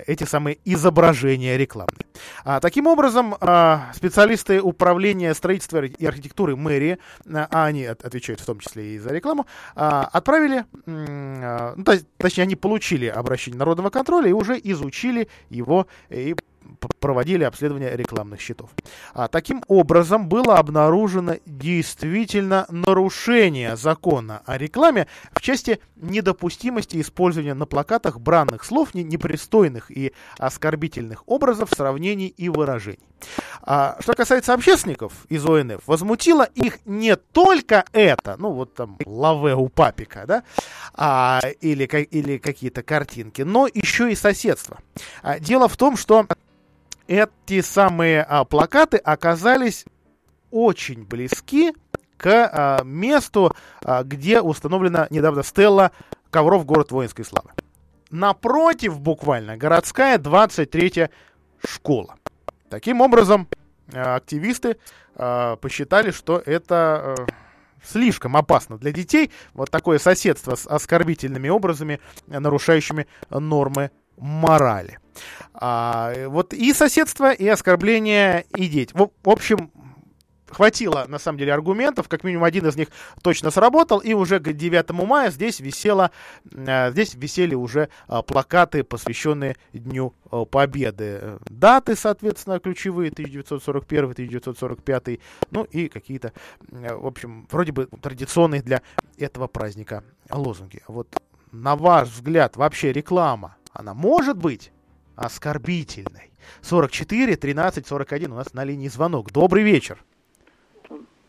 эти самые изображения рекламные. А, таким образом, а, специалисты управления строительства и архитектуры мэрии, а, а они от, отвечают в том числе и за рекламу, а, отправили, а, ну, точнее, они получили обращение народного контроля и уже изучили его и проводили обследование рекламных счетов. А, таким образом, было обнаружено действительно нарушение закона о рекламе в части недопустимости использования на плакатах бранных слов, непристойных и оскорбительных образов, сравнений и выражений. А, что касается общественников из ОНФ, возмутило их не только это, ну вот там лаве у папика, да, а, или, или какие-то картинки, но еще и соседство. А, дело в том, что эти самые а, плакаты оказались очень близки к а, месту, а, где установлена недавно стелла ковров город воинской славы. Напротив, буквально, городская 23-я школа. Таким образом, а, активисты а, посчитали, что это а, слишком опасно для детей. Вот такое соседство с оскорбительными образами, нарушающими нормы морали. А, вот и соседство, и оскорбление, и дети. В, в общем, хватило, на самом деле, аргументов, как минимум один из них точно сработал, и уже к 9 мая здесь висело, э, здесь висели уже э, плакаты, посвященные Дню э, Победы. Даты, соответственно, ключевые, 1941, 1945, ну и какие-то, в общем, вроде бы традиционные для этого праздника лозунги. Вот на ваш взгляд, вообще реклама, она может быть оскорбительной. 44 13 41 у нас на линии звонок. Добрый вечер.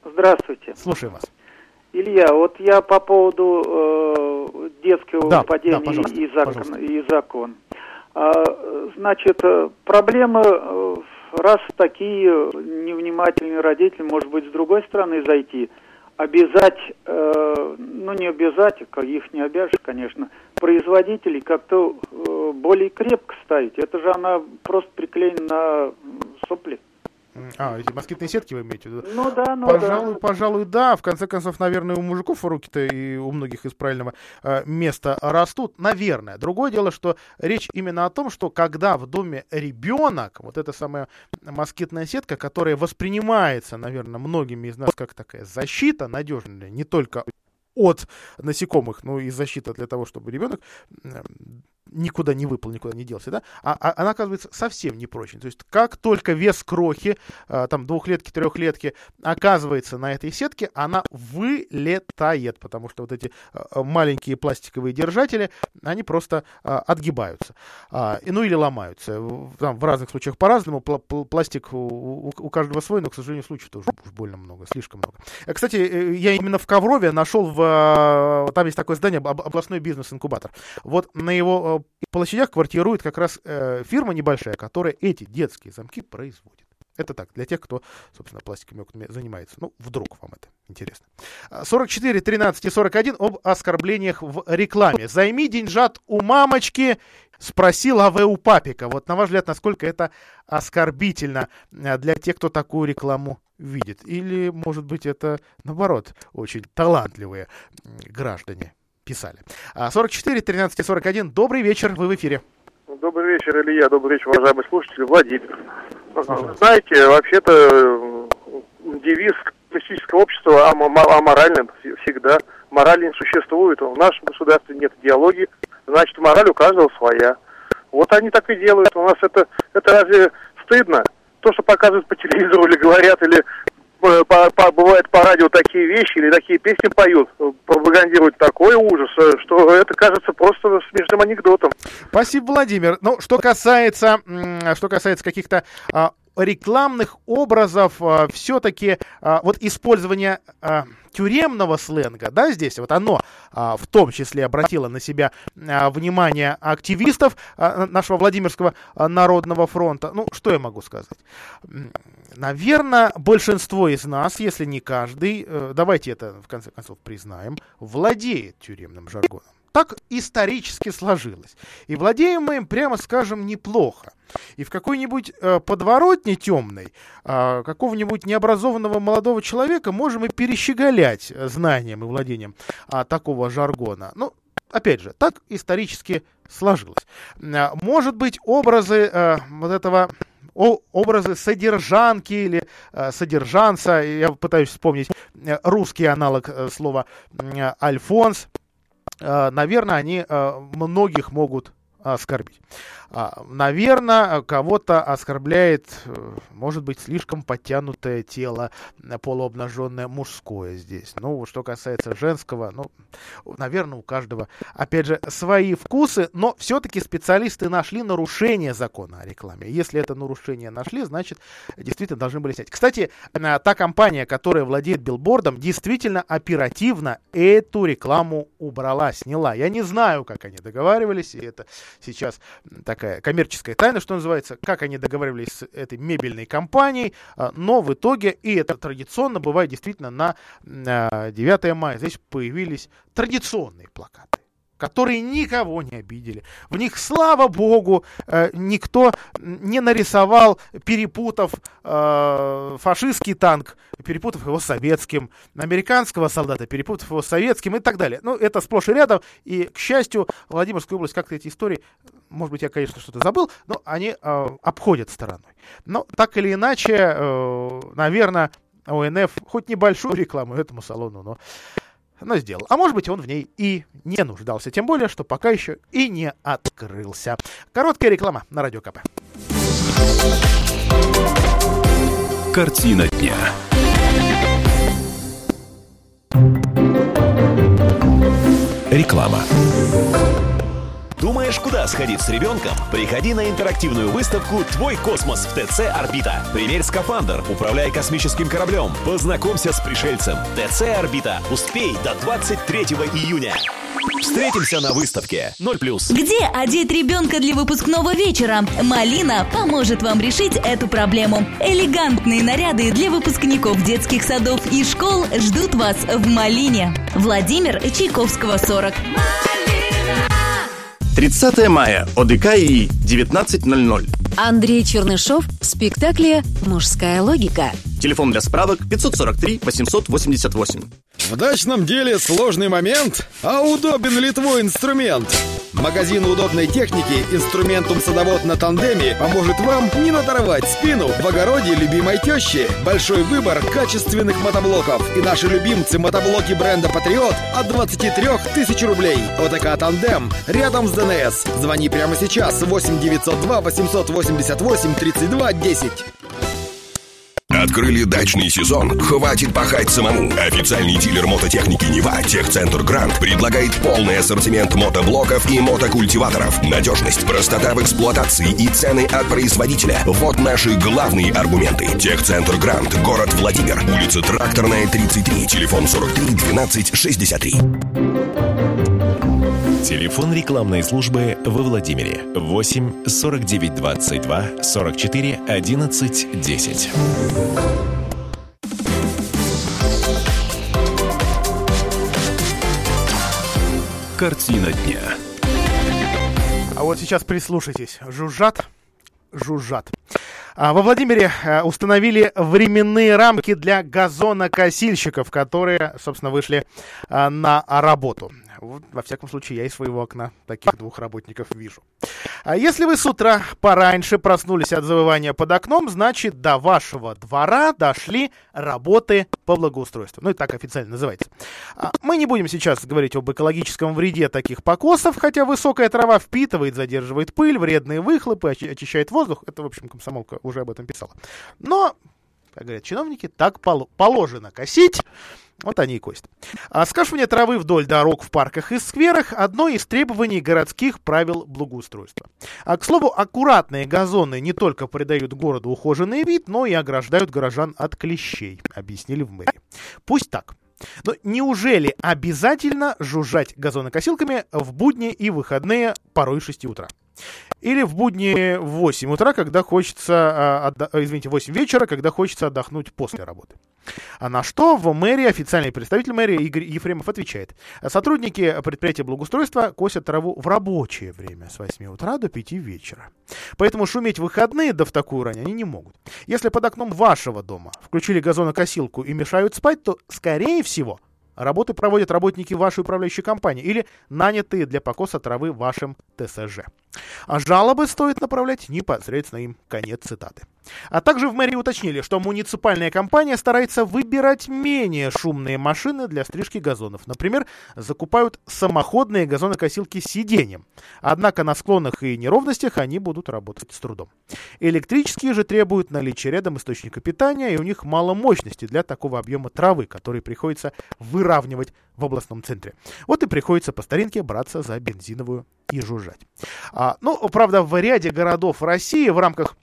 Здравствуйте. Слушаем вас. Илья, вот я по поводу э, детского Да, падения да, пожалуйста, и, закон, пожалуйста. и закон. А, значит, э, проблемы, э, раз такие невнимательные родители, может быть, с другой стороны зайти, обязать, э, ну не обязать, а их не обяжешь, конечно, производителей как-то э, более крепко ставить. Это же она просто приклеена на сопли. А, эти москитные сетки вы имеете в виду? Ну да, ну пожалуй, да. пожалуй, да. В конце концов, наверное, у мужиков руки-то и у многих из правильного э, места растут. Наверное. Другое дело, что речь именно о том, что когда в доме ребенок, вот эта самая москитная сетка, которая воспринимается, наверное, многими из нас как такая защита надежная, не только от насекомых, ну и защита для того, чтобы ребенок никуда не выпал, никуда не делся, да, а, а она оказывается совсем не прочной. То есть как только вес крохи, э, там двухлетки, трехлетки оказывается на этой сетке, она вылетает, потому что вот эти э, маленькие пластиковые держатели, они просто э, отгибаются, а, ну или ломаются. Там в разных случаях по-разному, Пла- пл- пластик у, у- у каждого свой, но, к сожалению, случаев тоже уж больно много, слишком много. Э, Кстати, э, я именно в Коврове нашел в... э, Там есть такое здание, об- областной бизнес-инкубатор. Вот на его э, площадях квартирует как раз э, фирма небольшая, которая эти детские замки производит. Это так, для тех, кто, собственно, пластиковыми окнами занимается. Ну, вдруг вам это интересно. А, 44, 13 и 41 об оскорблениях в рекламе. Займи деньжат у мамочки, спросил АВ у папика. Вот, на ваш взгляд, насколько это оскорбительно э, для тех, кто такую рекламу видит? Или, может быть, это, наоборот, очень талантливые граждане писали. А, 44, 13 и 41. Добрый вечер, вы в эфире. Добрый вечер, Илья. Добрый вечер, уважаемые слушатели. Владимир. Знаете, вообще-то девиз коммунистического общества ам- ам- аморальным всегда. Морали не существует. В нашем государстве нет идеологии, значит, мораль у каждого своя. Вот они так и делают. У нас это, это разве стыдно? То, что показывают по телевизору или говорят, или по- по- бывает по радио такие вещи или такие песни поют, э, пропагандируют такой ужас, э, что это кажется просто смешным анекдотом. Спасибо, Владимир. Ну, что касается, что касается каких-то а, рекламных образов, все-таки вот использование а, тюремного сленга, да, здесь вот оно а, в том числе обратило на себя а, внимание активистов а, нашего Владимирского а, народного фронта. Ну, что я могу сказать? Наверное, большинство из нас, если не каждый, э, давайте это в конце концов признаем, владеет тюремным жаргоном. Так исторически сложилось. И владеем мы им, прямо скажем, неплохо. И в какой-нибудь э, подворотне темной э, какого-нибудь необразованного молодого человека можем и перещеголять э, знанием и владением а, такого жаргона. Ну, опять же, так исторически сложилось. А, Может быть, образы э, вот этого образы содержанки или э, содержанца, я пытаюсь вспомнить э, русский аналог э, слова э, альфонс, Э, наверное, они э, многих могут оскорбить. А, Наверное, кого-то оскорбляет, э, может быть, слишком подтянутое тело, полуобнаженное мужское здесь. Ну, что касается женского, ну, наверное, у каждого, опять же, свои вкусы, но все-таки специалисты нашли нарушение закона о рекламе. Если это нарушение нашли, значит, действительно должны были снять. Кстати, э, та компания, которая владеет билбордом, действительно оперативно эту рекламу убрала, сняла. Я не знаю, как они договаривались, и это сейчас такая коммерческая тайна, что называется, как они договаривались с этой мебельной компанией, а, но в итоге, и это традиционно бывает действительно на а, 9 мая, здесь появились традиционные плакаты которые никого не обидели. В них, слава богу, э, никто не нарисовал, перепутав э, фашистский танк, перепутав его с советским, американского солдата, перепутав его с советским и так далее. Ну, это сплошь и рядом. И, к счастью, Владимирская область как-то эти истории, может быть, я, конечно, что-то забыл, но они э, обходят стороной. Но так или иначе, э, наверное, ОНФ хоть небольшую рекламу этому салону, но но сделал. А может быть, он в ней и не нуждался. Тем более, что пока еще и не открылся. Короткая реклама на Радио КП. Картина дня. Реклама. Думаешь, куда сходить с ребенком? Приходи на интерактивную выставку «Твой космос» в ТЦ «Орбита». Примерь скафандр, управляй космическим кораблем, познакомься с пришельцем. ТЦ «Орбита». Успей до 23 июня. Встретимся на выставке 0+. Где одеть ребенка для выпускного вечера? Малина поможет вам решить эту проблему. Элегантные наряды для выпускников детских садов и школ ждут вас в Малине. Владимир Чайковского, 40. 30 мая. ОДК и 19.00. Андрей Чернышов в спектакле «Мужская логика». Телефон для справок 543 888. В дачном деле сложный момент, а удобен ли твой инструмент? Магазин удобной техники «Инструментум садовод» на тандеме поможет вам не надорвать спину в огороде любимой тещи. Большой выбор качественных мотоблоков и наши любимцы мотоблоки бренда «Патриот» от 23 тысяч рублей. ОТК «Тандем» рядом с ДНС. Звони прямо сейчас 8 902 888 32 10. Открыли дачный сезон? Хватит пахать самому. Официальный дилер мототехники «Нева» Техцентр Грант предлагает полный ассортимент мотоблоков и мотокультиваторов. Надежность, простота в эксплуатации и цены от производителя. Вот наши главные аргументы. Техцентр Грант, город Владимир, улица Тракторная, 33, телефон 43 12 63. Телефон рекламной службы во Владимире 8 49 22 44 11 10. Картина дня. А вот сейчас прислушайтесь. Жужжат, жужжат. А, Во Владимире э, установили временные рамки для газонокосильщиков, которые, собственно, вышли а, на работу. Вот, во всяком случае, я из своего окна таких двух работников вижу. А если вы с утра пораньше проснулись от завывания под окном, значит, до вашего двора дошли работы по благоустройству. Ну, и так официально называется. А, Мы не будем сейчас говорить об экологическом вреде таких покосов, хотя высокая трава впитывает, задерживает пыль, вредные выхлопы, очи- очищает воздух. Это, в общем, комсомолка уже об этом писала. Но, как говорят чиновники, так пол- положено косить. Вот они и косят. А скашивание травы вдоль дорог в парках и скверах – одно из требований городских правил благоустройства. А, к слову, аккуратные газоны не только придают городу ухоженный вид, но и ограждают горожан от клещей, объяснили в мэрии. Пусть так. Но неужели обязательно жужжать газонокосилками в будни и выходные порой 6 утра? Или в будни в 8 утра, когда хочется, а, отда- извините, 8 вечера, когда хочется отдохнуть после работы. А на что в мэрии официальный представитель мэрии Игорь Ефремов отвечает. Сотрудники предприятия благоустройства косят траву в рабочее время с 8 утра до 5 вечера. Поэтому шуметь в выходные да в такую рань они не могут. Если под окном вашего дома включили газонокосилку и мешают спать, то, скорее всего, Работы проводят работники вашей управляющей компании или нанятые для покоса травы вашим ТСЖ. А жалобы стоит направлять непосредственно им. Конец цитаты. А также в мэрии уточнили, что муниципальная компания старается выбирать менее шумные машины для стрижки газонов. Например, закупают самоходные газонокосилки с сиденьем. Однако на склонах и неровностях они будут работать с трудом. Электрические же требуют наличия рядом источника питания, и у них мало мощности для такого объема травы, который приходится выравнивать в областном центре. Вот и приходится по старинке браться за бензиновую и жужжать. А, ну, правда, в ряде городов России в рамках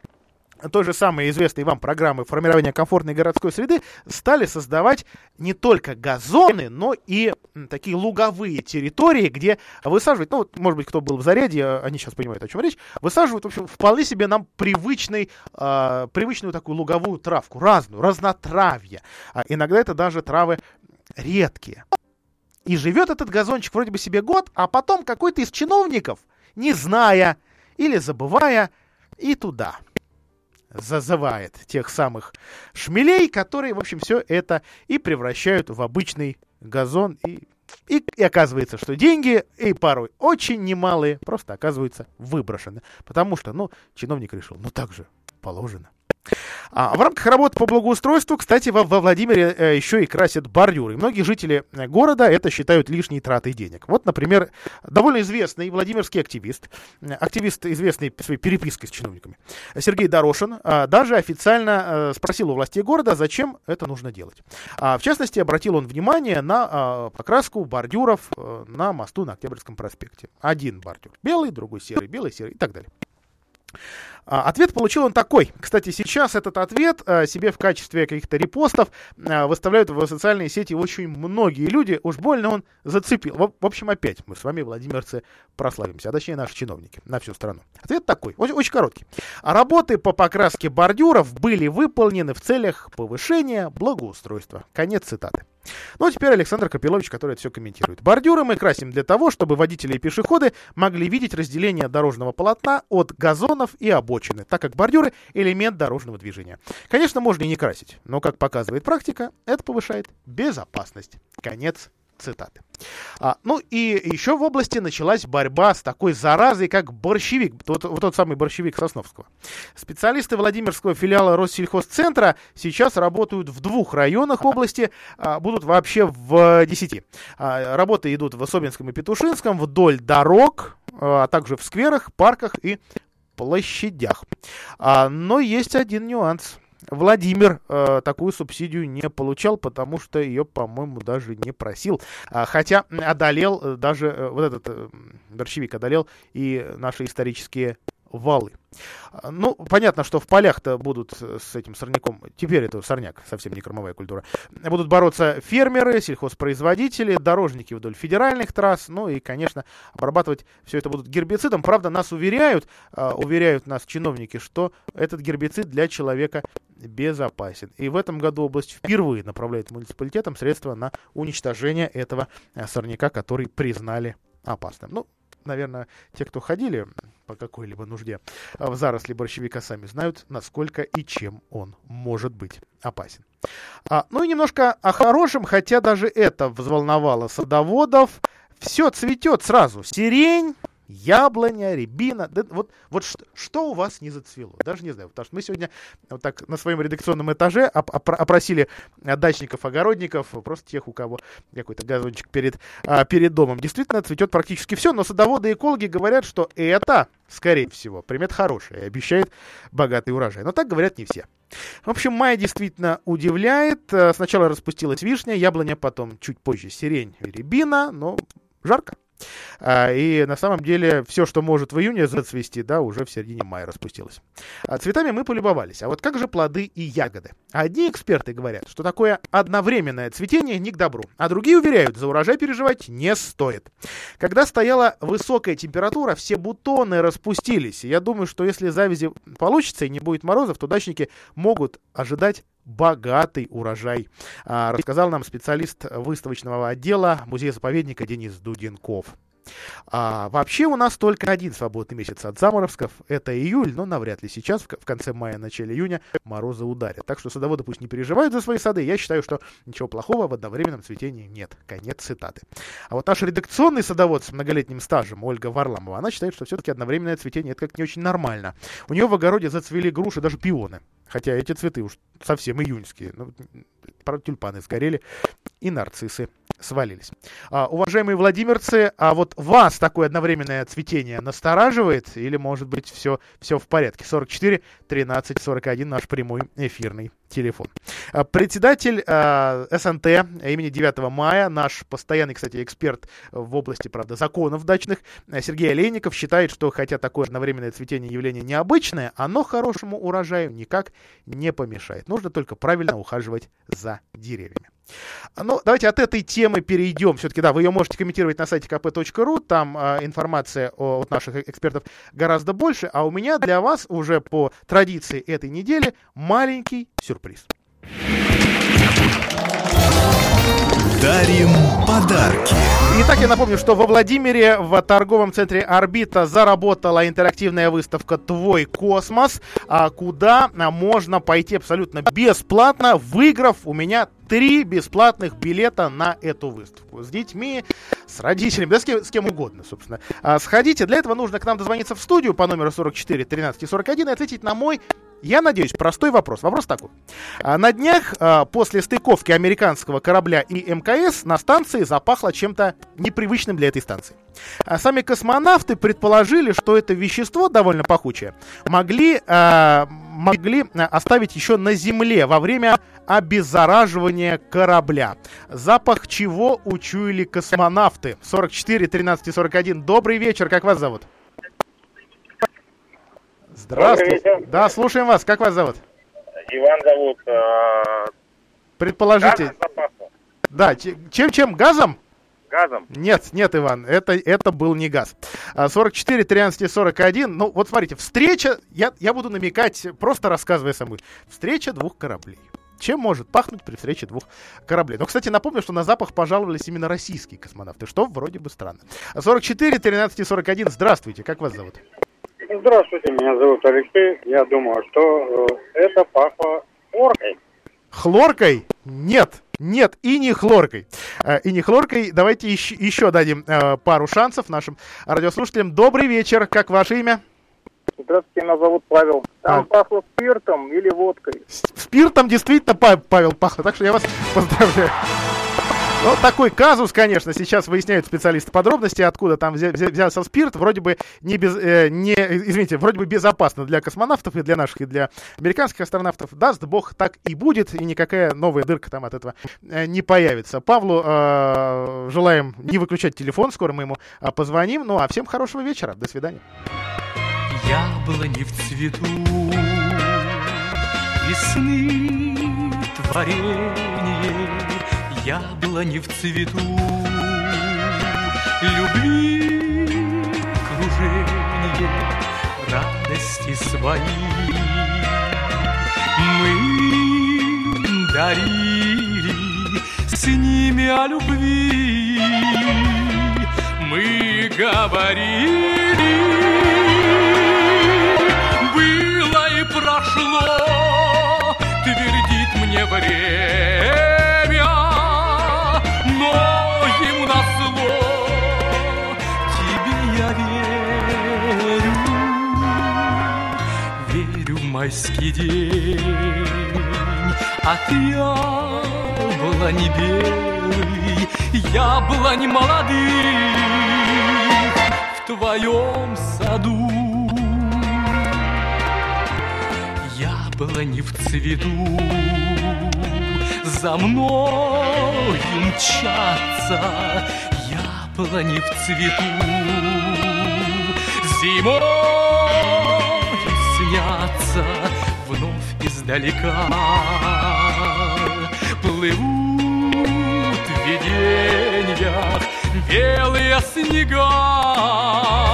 той же самой известной вам программы формирования комфортной городской среды стали создавать не только газоны, но и такие луговые территории, где высаживают, ну, вот, может быть, кто был в заряде, а, они сейчас понимают, о чем речь, высаживают, в общем, вполне себе нам привычный, а, привычную такую луговую травку, разную, разнотравье. А иногда это даже травы редкие. И живет этот газончик вроде бы себе год, а потом какой-то из чиновников, не зная или забывая, и туда зазывает тех самых шмелей, которые, в общем, все это и превращают в обычный газон. И, и, и оказывается, что деньги, и порой очень немалые, просто оказываются выброшены. Потому что, ну, чиновник решил, ну так же положено. А в рамках работы по благоустройству, кстати, во, во Владимире э, еще и красят бордюры. Многие жители э, города это считают лишней тратой денег. Вот, например, довольно известный владимирский активист, э, активист, известный своей перепиской с чиновниками, Сергей Дорошин, даже официально спросил у властей города, зачем это нужно делать. А, в частности, обратил он внимание на покраску бордюров на мосту на Октябрьском проспекте. Один бордюр белый, другой серый, белый, серый и так далее. А, Ответ получил он такой. Кстати, сейчас этот ответ а, себе в качестве каких-то репостов а, выставляют в социальные сети очень многие люди. Уж больно он зацепил. В, общем, опять мы с вами, владимирцы, прославимся, а точнее наши чиновники на всю страну. Ответ такой, очень, очень короткий. Работы по покраске бордюров были выполнены в целях повышения благоустройства. Конец цитаты. Ну, а теперь Александр Капилович, который это все комментирует. Бордюры мы красим для того, чтобы водители и пешеходы могли видеть разделение дорожного полотна от газонов и обочины, так как бордюры – элемент дорожного движения. Конечно, можно и не красить, но, как показывает практика, это повышает безопасность. Конец цитаты. А, ну и еще в области началась борьба с такой заразой, как борщевик, тот, вот тот самый борщевик Сосновского. Специалисты Владимирского филиала Россельхозцентра сейчас работают в двух районах области, а, будут вообще в десяти. А, работы идут в Особенском и Петушинском, вдоль дорог, а также в скверах, парках и площадях. А, но есть один нюанс. Владимир э, такую субсидию не получал, потому что ее, по-моему, даже не просил. А, хотя одолел э, даже э, вот этот э, борщевик одолел и наши исторические валы. А, Ну, понятно, что в полях-то будут с этим сорняком, теперь это сорняк, совсем не кормовая культура, будут бороться фермеры, сельхозпроизводители, дорожники вдоль федеральных трасс, ну и, конечно, обрабатывать все это будут гербицидом. Правда, нас уверяют, а, уверяют нас чиновники, что этот гербицид для человека безопасен. И в этом году область впервые направляет муниципалитетам средства на уничтожение этого а, сорняка, который признали опасным. Ну, наверное, те, кто ходили по какой-либо нужде в заросли борщевика, сами знают, насколько и чем он может быть опасен. А, ну и немножко о хорошем, хотя даже это взволновало садоводов. Все цветет сразу. Сирень, яблоня, рябина. Да, вот вот что, что у вас не зацвело? Даже не знаю. Потому что мы сегодня вот так на своем редакционном этаже оп- оп- опросили дачников, огородников, просто тех, у кого какой-то газончик перед, а, перед домом. Действительно, цветет практически все, но садоводы и экологи говорят, что это, скорее всего, примет хорошая и обещает богатый урожай. Но так говорят не все. В общем, май действительно удивляет. Э, Сначала распустилась вишня, яблоня, потом чуть позже сирень рябина, но жарко. А, И на самом деле все, что может в июне зацвести, да, уже в середине мая распустилось. А Цветами мы полюбовались. А вот как же плоды и ягоды? Одни эксперты говорят, что такое одновременное цветение не к добру, а другие уверяют, за урожай переживать не стоит. Когда стояла высокая температура, все бутоны распустились. Я думаю, что если завязи получится и не будет морозов, то дачники могут ожидать богатый урожай, а, рассказал нам специалист выставочного отдела музея-заповедника Денис Дуденков. А, вообще у нас только один свободный месяц от заморозков, это июль, но навряд ли сейчас, в, конце мая, начале июня, морозы ударят. Так что садоводы пусть не переживают за свои сады, я считаю, что ничего плохого в одновременном цветении нет. Конец цитаты. А вот наш редакционный садовод с многолетним стажем, Ольга Варламова, она считает, что все-таки одновременное цветение это как не очень нормально. У нее в огороде зацвели груши, даже пионы. Хотя эти цветы уж совсем июньские. Ну, правда, тюльпаны сгорели и нарциссы свалились. А, уважаемые владимирцы, а вот вас такое одновременное цветение настораживает или, может быть, все, все в порядке? 44 13 41 наш прямой эфирный телефон. А, Председатель а, СНТ имени 9 мая, наш постоянный, кстати, эксперт в области, правда, законов дачных, Сергей Олейников считает, что хотя такое одновременное цветение явление необычное, оно хорошему урожаю никак не помешает. Нужно только правильно ухаживать за деревьями. Ну, давайте от этой темы перейдем. Все-таки, да, вы ее можете комментировать на сайте kp.ru. Там э, информация о, от наших экспертов гораздо больше. А у меня для вас уже по традиции этой недели маленький сюрприз. Дарим подарки. Итак, я напомню, что во Владимире в торговом центре «Орбита» заработала интерактивная выставка «Твой космос», а, куда можно пойти абсолютно бесплатно, выиграв у меня три бесплатных билета на эту выставку. С детьми, с родителями, да с кем, с кем угодно, собственно. А, Сходите. Для этого нужно к нам дозвониться в студию по номеру 44 13 41 и ответить на мой Я надеюсь, простой вопрос. Вопрос такой. А, на днях а, после стыковки американского корабля и МКС на станции запахло чем-то непривычным для этой станции. А сами космонавты предположили, что это вещество довольно пахучее могли, могли а, оставить еще на Земле во время обеззараживания корабля. Запах чего учуяли космонавты? 44, 13 и 41. Добрый вечер, как вас зовут? Здравствуйте. Да, слушаем вас. Как вас зовут? Иван зовут. э, Предположите. Да, че- чем, чем? Газом? Газом. Нет, нет, Иван, это, это был не газ. А, 44, 13 и 41. Ну, вот смотрите, встреча, я, я буду намекать, просто рассказывая саму. Встреча двух кораблей. Чем может пахнуть при встрече двух кораблей? Но, кстати, напомню, что на запах пожаловались именно российские космонавты, что вроде бы странно. 44, 13 и 41. Здравствуйте, как вас зовут? Здравствуйте, меня зовут Алексей. Я думаю, что э, это пахло оркой. Хлоркой? Нет, нет, и не хлоркой. Э, И не хлоркой. Давайте еще, еще дадим э, пару шансов нашим радиослушателям. Добрый вечер, как ваше имя? Здравствуйте, меня зовут Павел. Там пахло спиртом или водкой. Спиртом действительно, Па- Павел, пахло, так что я вас [LAUGHS] поздравляю. Ну, такой казус, конечно, сейчас выясняют специалисты подробности, откуда там взя- взя- взялся спирт. Вроде бы не, без, э, не, извините, вроде бы безопасно для космонавтов и для наших, и для американских астронавтов. Даст бог, так и будет, и никакая новая дырка там от этого э, не появится. Павлу э, желаем не выключать телефон, скоро мы ему э, позвоним. Ну, а всем хорошего вечера, до свидания. Яблони в цвету, весны творение, яблони в цвету, любви кружение, радости свои. Мы дарили с ними о любви, мы говорили, было и прошло, твердит мне время, майский день, от яблони белый, яблонь молодых в твоем саду. Яблони в цвету. За мной мчатся, яблони в цвету. Зимой издалека. Плывут в видениях белые снега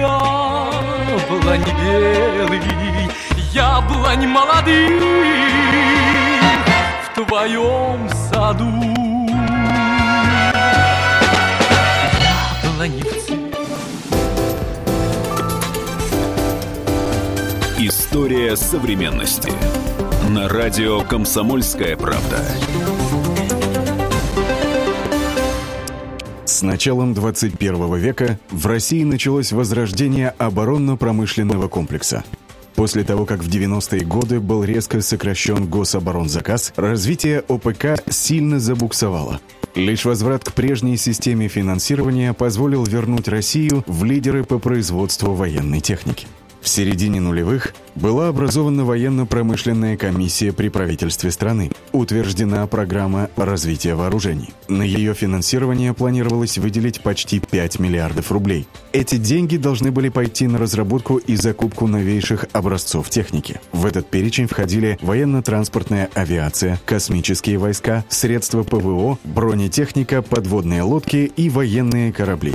яблонь белый, яблонь молодых в твоем саду. Цвету. История современности. На радио «Комсомольская правда». С началом 21 века в России началось возрождение оборонно-промышленного комплекса. После того, как в 90-е годы был резко сокращен гособоронзаказ, развитие ОПК сильно забуксовало. Лишь возврат к прежней системе финансирования позволил вернуть Россию в лидеры по производству военной техники. В середине нулевых была образована военно-промышленная комиссия при правительстве страны. Утверждена программа развития вооружений. На ее финансирование планировалось выделить почти 5 миллиардов рублей. Эти деньги должны были пойти на разработку и закупку новейших образцов техники. В этот перечень входили военно-транспортная авиация, космические войска, средства ПВО, бронетехника, подводные лодки и военные корабли.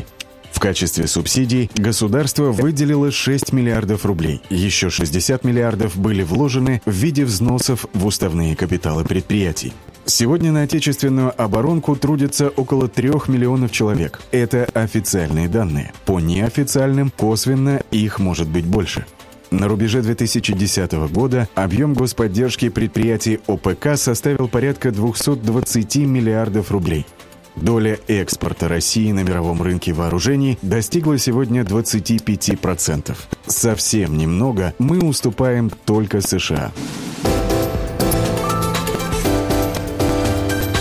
В качестве субсидий государство выделило 6 миллиардов рублей. Еще 60 миллиардов были вложены в виде взносов в уставные капиталы предприятий. Сегодня на отечественную оборонку трудится около трех миллионов человек. Это официальные данные. По неофициальным, косвенно, их может быть больше. На рубеже 2010 года объем господдержки предприятий ОПК составил порядка 220 миллиардов рублей. Доля экспорта России на мировом рынке вооружений достигла сегодня 25%. Совсем немного мы уступаем только США.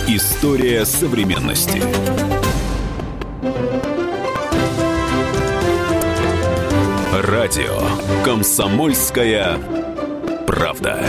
История современности. Радио «Комсомольская правда».